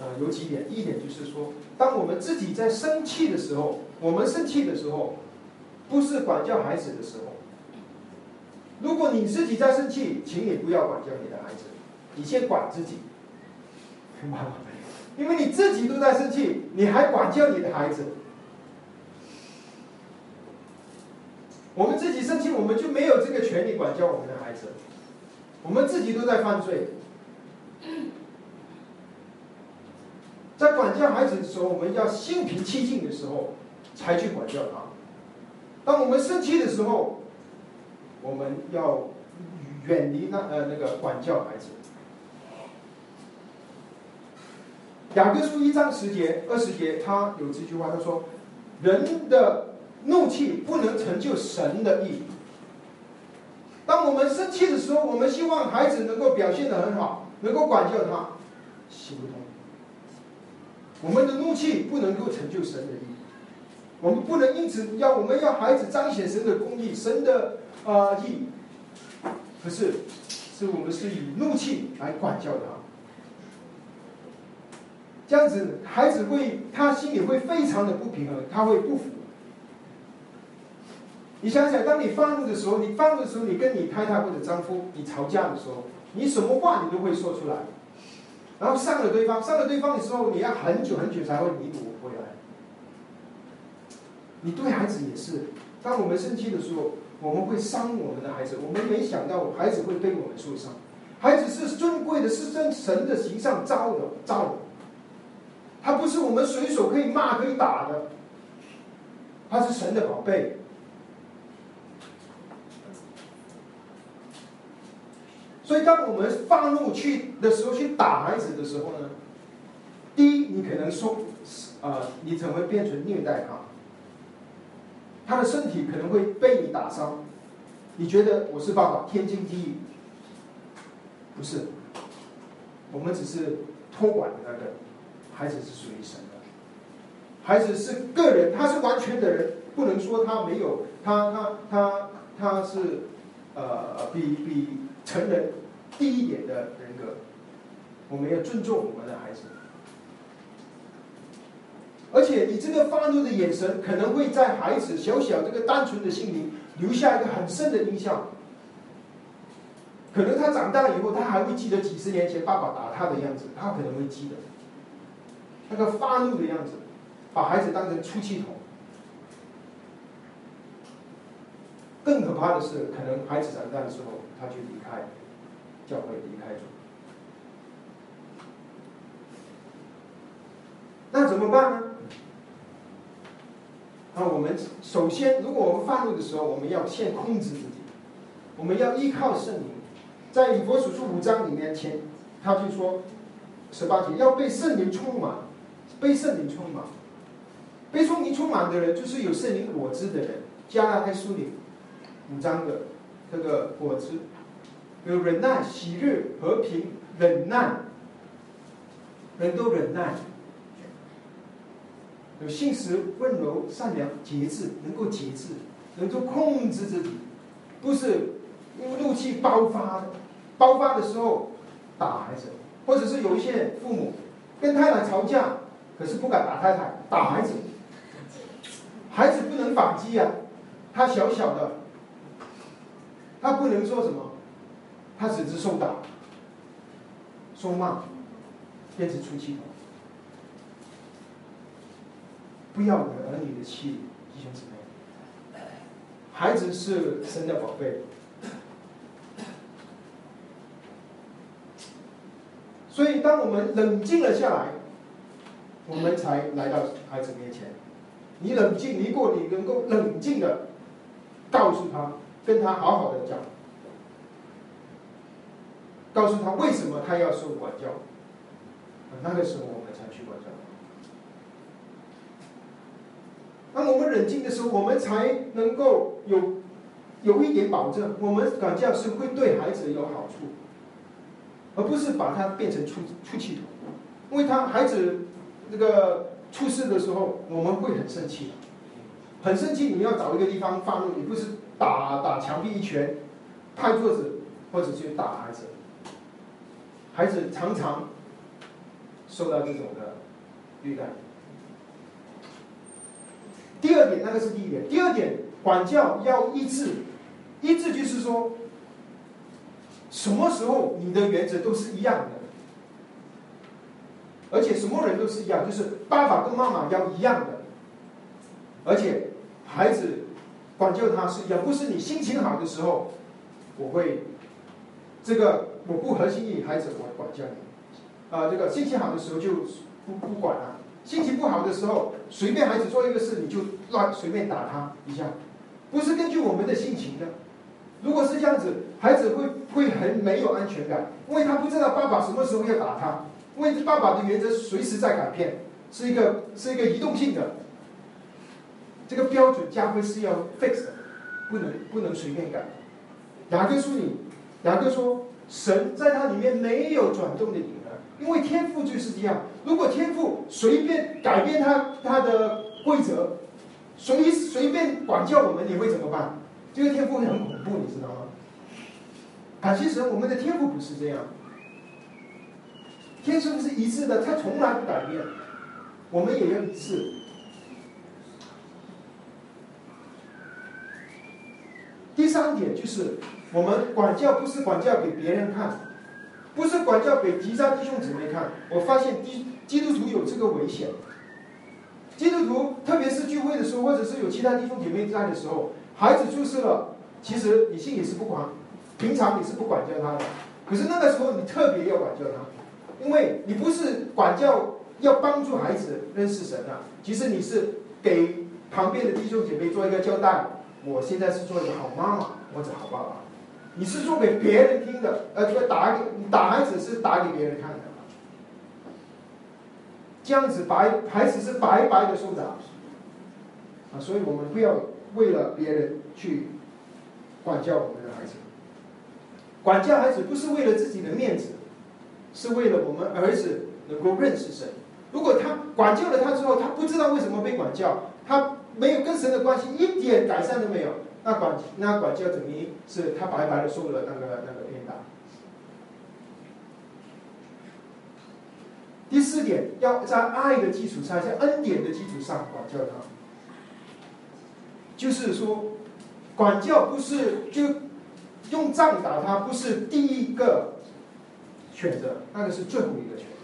啊，有几点。一点就是说，当我们自己在生气的时候，我们生气的时候，不是管教孩子的时候。如果你自己在生气，请你不要管教你的孩子，你先管自己，明白吗？因为你自己都在生气，你还管教你的孩子。我们自己生气，我们就没有这个权利管教我们的孩子。我们自己都在犯罪，在管教孩子的时候，我们要心平气静的时候才去管教他。当我们生气的时候，我们要远离那呃那个管教孩子。雅各书一章十节二十节，他有这句话，他说：“人的。”怒气不能成就神的意。当我们生气的时候，我们希望孩子能够表现的很好，能够管教他，行不通。我们的怒气不能够成就神的意，我们不能因此要我们要孩子彰显神的公义、神的啊义。可是，是我们是以怒气来管教他，这样子孩子会他心里会非常的不平衡，他会不服。你想想，当你发怒的时候，你发怒的时候，你跟你太太或者丈夫你吵架的时候，你什么话你都会说出来，然后伤了对方，伤了对方的时候，你要很久很久才会弥补回来。你对孩子也是，当我们生气的时候，我们会伤我们的孩子，我们没想到孩子会对我们受伤。孩子是尊贵的，是真神的形象造的，造的，他不是我们随手可以骂可以打的，他是神的宝贝。所以，当我们发怒去的时候，去打孩子的时候呢，第一，你可能说，啊，你怎么变成虐待他？他的身体可能会被你打伤。你觉得我是爸爸，天经地义？不是，我们只是托管的那个孩子是属于神的，孩子是个人，他是完全的人，不能说他没有，他他他他是，呃，比比。成人低一点的人格，我们要尊重我们的孩子。而且你这个发怒的眼神，可能会在孩子小小这个单纯的心灵留下一个很深的印象。可能他长大以后，他还会记得几十年前爸爸打他的样子，他可能会记得那个发怒的样子，把孩子当成出气筒。更可怕的是，可能孩子长大的时候。他就离开教会，离开主。那怎么办呢？那我们首先，如果我们发怒的时候，我们要先控制自己，我们要依靠圣灵。在以佛所书五章里面前，他就说十八节要被圣灵充满，被圣灵充满，被圣灵充满的人就是有圣灵果子的人。加拉太书里五章的这个果子，有忍耐、喜悦、和平、忍耐，人都忍耐。有信实、温柔、善良、节制，能够节制，能够控制自己，不是怒气爆发的，爆发的时候打孩子，或者是有一些父母跟太太吵架，可是不敢打太太，打孩子，孩子不能反击啊，他小小的，他不能说什么，他只是受打，受骂，变成出气头。不要惹儿女的气，弟兄姊妹。孩子是神的宝贝，所以当我们冷静了下来，我们才来到孩子面前。你冷静，如果，你能够冷静的告诉他，跟他好好的讲，告诉他为什么他要受管教。那个时候，我们才去管教。当我们冷静的时候，我们才能够有有一点保证，我们管教是会对孩子有好处，而不是把他变成出出气筒。因为他孩子这个出事的时候，我们会很生气，很生气。你要找一个地方发怒，你不是打打墙壁一拳，拍桌子，或者去打孩子。孩子常常受到这种的对待。第二点，那个是第一点。第二点，管教要一致，一致就是说，什么时候你的原则都是一样的，而且什么人都是一样，就是爸爸跟妈妈要一样的，而且孩子管教他是一样，不是你心情好的时候，我会这个我不合心意，孩子我管教你，啊，这个心情好的时候就不不管了。心情不好的时候，随便孩子做一个事，你就乱随便打他一下，不是根据我们的心情的。如果是这样子，孩子会会很没有安全感，因为他不知道爸爸什么时候要打他，因为爸爸的原则随时在改变，是一个是一个移动性的。这个标准家规是要 fix 的，不能不能随便改。雅各书里，雅各说，神在他里面没有转动的影儿，因为天赋就是这样。如果天赋随便改变他他的规则，随随便管教我们，你会怎么办？这个天赋很恐怖，你知道吗？感谢神，我们的天赋不是这样，天生是一致的，他从来不改变，我们也要一致。第第三点就是，我们管教不是管教给别人看，不是管教给其他弟兄姊妹看。我发现基。基督徒有这个危险。基督徒，特别是聚会的时候，或者是有其他弟兄姐妹在的时候，孩子出事了，其实你心里是不管，平常你是不管教他的，可是那个时候你特别要管教他，因为你不是管教要帮助孩子认识神啊，其实你是给旁边的弟兄姐妹做一个交代，我现在是做一个好妈妈或者好爸爸，你是做给别人听的，呃，这个打给打孩子是打给别人看的。这样子白孩子是白白的受打，啊，所以我们不要为了别人去管教我们的孩子。管教孩子不是为了自己的面子，是为了我们儿子能够认识神。如果他管教了他之后，他不知道为什么被管教，他没有跟神的关系一点改善都没有，那管那管教等于是他白白的受了那个那个鞭打。第四点，要在爱的基础上，在恩典的基础上管教他。就是说，管教不是就用杖打他，不是第一个选择，那个是最后一个选择。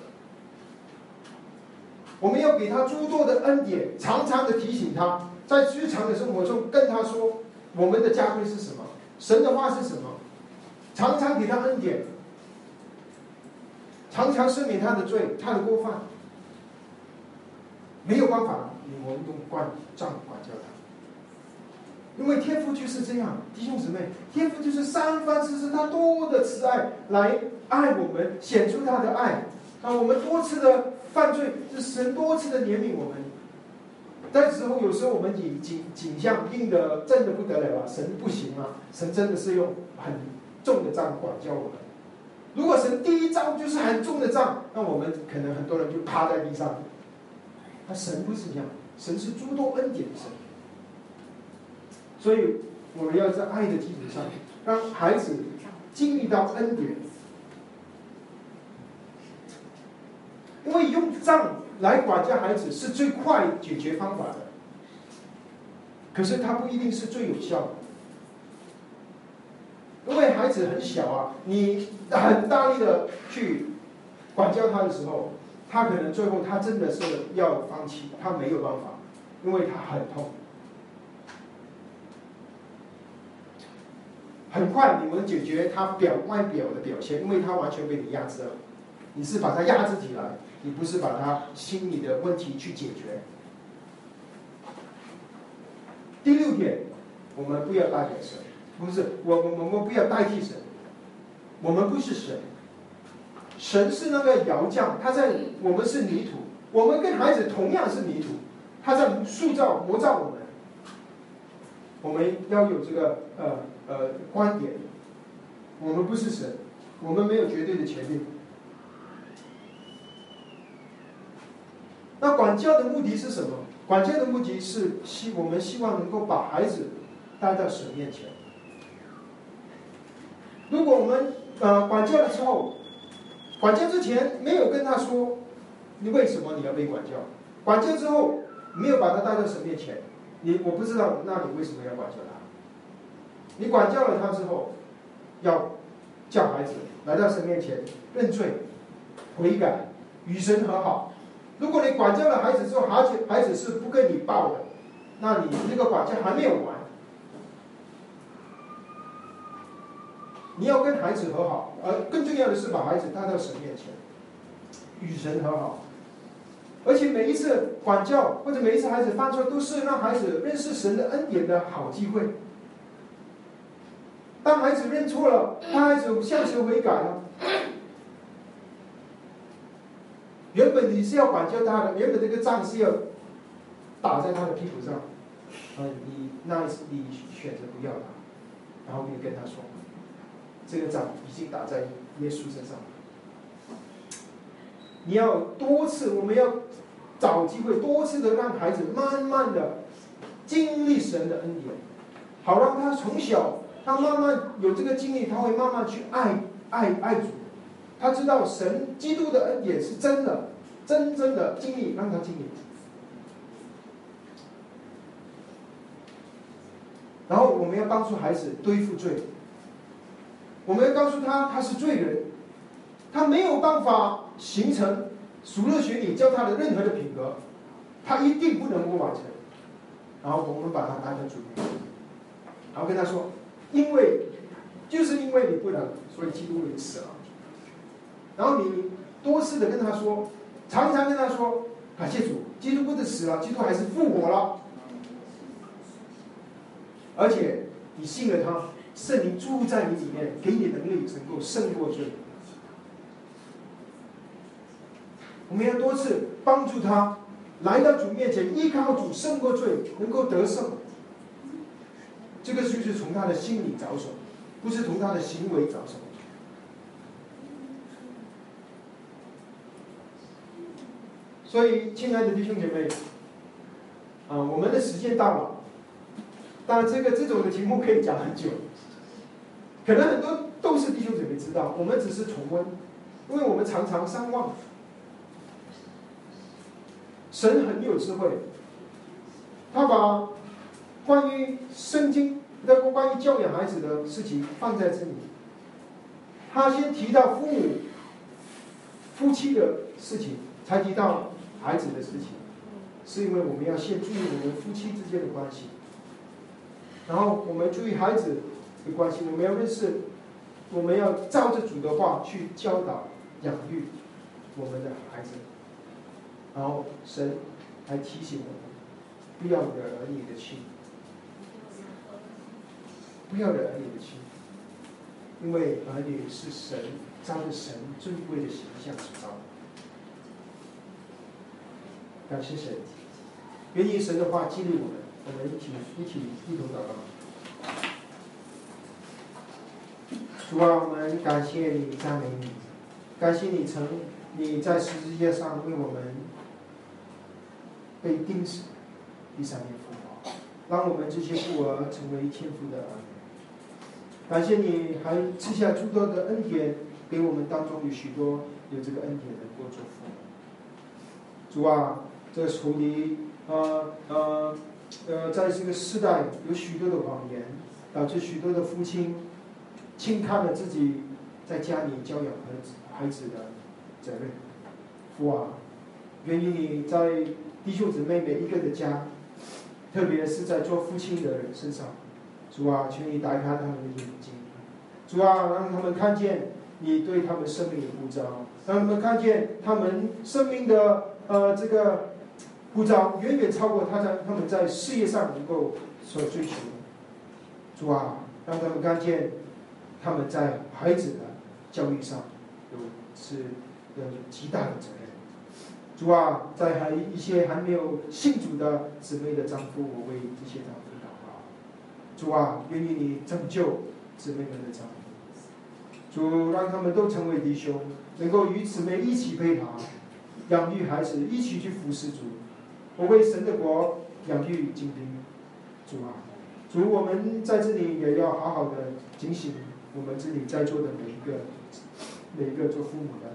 我们要给他诸多的恩典，常常的提醒他，在日常的生活中跟他说我们的家规是什么，神的话是什么，常常给他恩典。常常赦免他的罪，他的过犯，没有办法，我们用管杖管教他。因为天父就是这样，弟兄姊妹，天父就是三番四次他多的慈爱来爱我们，显出他的爱。啊，我们多次的犯罪，是神多次的怜悯我们。但时候有时候我们景景景象硬的正的不得了啊，神不行啊，神真的是用很重的杖管教我们。如果神第一招就是很重的杖，那我们可能很多人就趴在地上。那神不是这样，神是诸多恩典的神。所以我们要在爱的基础上，让孩子经历到恩典。因为用杖来管教孩子是最快解决方法的，可是它不一定是最有效的。因为孩子很小啊，你很大力的去管教他的时候，他可能最后他真的是要放弃，他没有办法，因为他很痛。很快你们解决他表外表的表现，因为他完全被你压制了，你是把他压制起来，你不是把他心理的问题去解决。第六点，我们不要代表神，不是我我我们不要代替神，我们不是神，神是那个窑匠，他在我们是泥土，我们跟孩子同样是泥土，他在塑造磨造我们，我们要有这个呃。呃，观点，我们不是神，我们没有绝对的权利。那管教的目的是什么？管教的目的是希我们希望能够把孩子带到神面前。如果我们呃管教的时候，管教之前没有跟他说，你为什么你要被管教？管教之后没有把他带到神面前，你我不知道，那你为什么要管教他？你管教了他之后，要叫孩子来到神面前认罪、悔改、与神和好。如果你管教了孩子之后，孩子孩子是不跟你报的，那你这个管教还没有完。你要跟孩子和好，而更重要的是把孩子带到神面前，与神和好。而且每一次管教或者每一次孩子犯错，都是让孩子认识神的恩典的好机会。当孩子认错了，当孩子向神悔改了，原本你是要管教他的，原本这个仗是要打在他的屁股上，啊，你那你选择不要打，然后你跟他说，这个仗已经打在耶稣身上了，你要多次，我们要找机会，多次的让孩子慢慢的经历神的恩典，好让他从小。他慢慢有这个经历，他会慢慢去爱爱爱主。他知道神基督的恩典是真的，真正的经历让他经历。然后我们要帮助孩子对付罪。我们要告诉他他是罪人，他没有办法形成熟乐学里教他的任何的品格，他一定不能够完成。然后我们把他当成主面，然后跟他说。因为，就是因为你不能，所以基督也死了。然后你多次的跟他说，常常跟他说，感谢主，基督不是死了，基督还是复活了。而且你信了他，圣灵住在你里面，给你能力，能够胜过罪。我们要多次帮助他来到主面前，依靠主胜过罪，能够得胜。这个就是从他的心理着手，不是从他的行为着手。所以，亲爱的弟兄姐妹，啊，我们的时间到了。当然，这个这种的题目可以讲很久，可能很多都是弟兄姐妹知道，我们只是重温，因为我们常常相忘。神很有智慧，他把。关于圣经，那个关于教养孩子的事情放在这里。他先提到父母、夫妻的事情，才提到孩子的事情，是因为我们要先注意我们夫妻之间的关系，然后我们注意孩子的关系，我们要认识，我们要照着主的话去教导、养育我们的孩子，然后神来提醒我们。不要惹儿女的气，不要惹儿女的气，因为儿女是神照着神尊贵的形象所造的。感谢神，愿意神的话激励我们，我们一起一起一同祷告。主啊，我们感谢你，赞美你，感谢你曾你在十字架上为我们被钉死，第三天复活，让我们这些孤儿成为天父的儿女。感谢你还赐下诸多的恩典给我们当中有许多有这个恩典的过做父母。主啊，这仇敌呃呃呃，在这个时代有许多的谎言，导致许多的父亲轻看了自己在家里教养孩子孩子的责任。父啊，愿意你在弟兄姊妹每一个的家，特别是在做父亲的人身上，主啊，求你打开他们的眼睛，主啊，让他们看见你对他们生命的呼召，让他们看见他们生命的呃这个呼召远远超过他在他们在事业上能够所追求的。主啊，让他们看见他们在孩子的教育上有是有极大的责任。主啊，在还一些还没有信主的姊妹的丈夫，我为这些丈夫祷告。主啊，愿意你拯救姊妹们的丈夫。主，让他们都成为弟兄，能够与姊妹一起陪爬，养育孩子，一起去服侍主。我为神的国养育精兵。主啊，主，我们在这里也要好好的警醒我们这里在座的每一个每一个做父母的。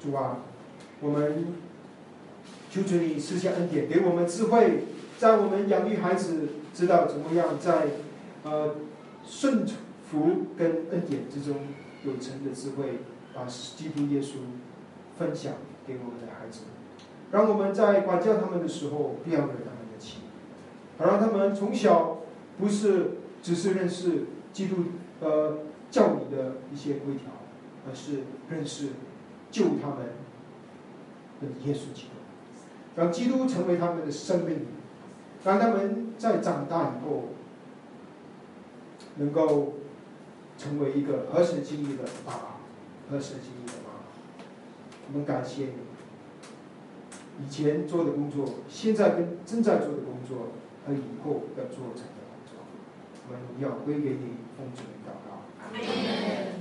主啊，我们。求主你赐下恩典，给我们智慧，在我们养育孩子，知道怎么样在呃顺服跟恩典之中有成的智慧，把基督耶稣分享给我们的孩子，让我们在管教他们的时候不要惹他们的气，好让他们从小不是只是认识基督呃教理的一些规条，而是认识救他们的耶稣基督。让基督成为他们的生命，让他们在长大以后，能够成为一个合神心意的爸爸，合神心意的妈妈。我们感谢你，以前做的工作，现在跟正在做的工作，和以后要做成的工作，我们要归给你，奉主名祷告。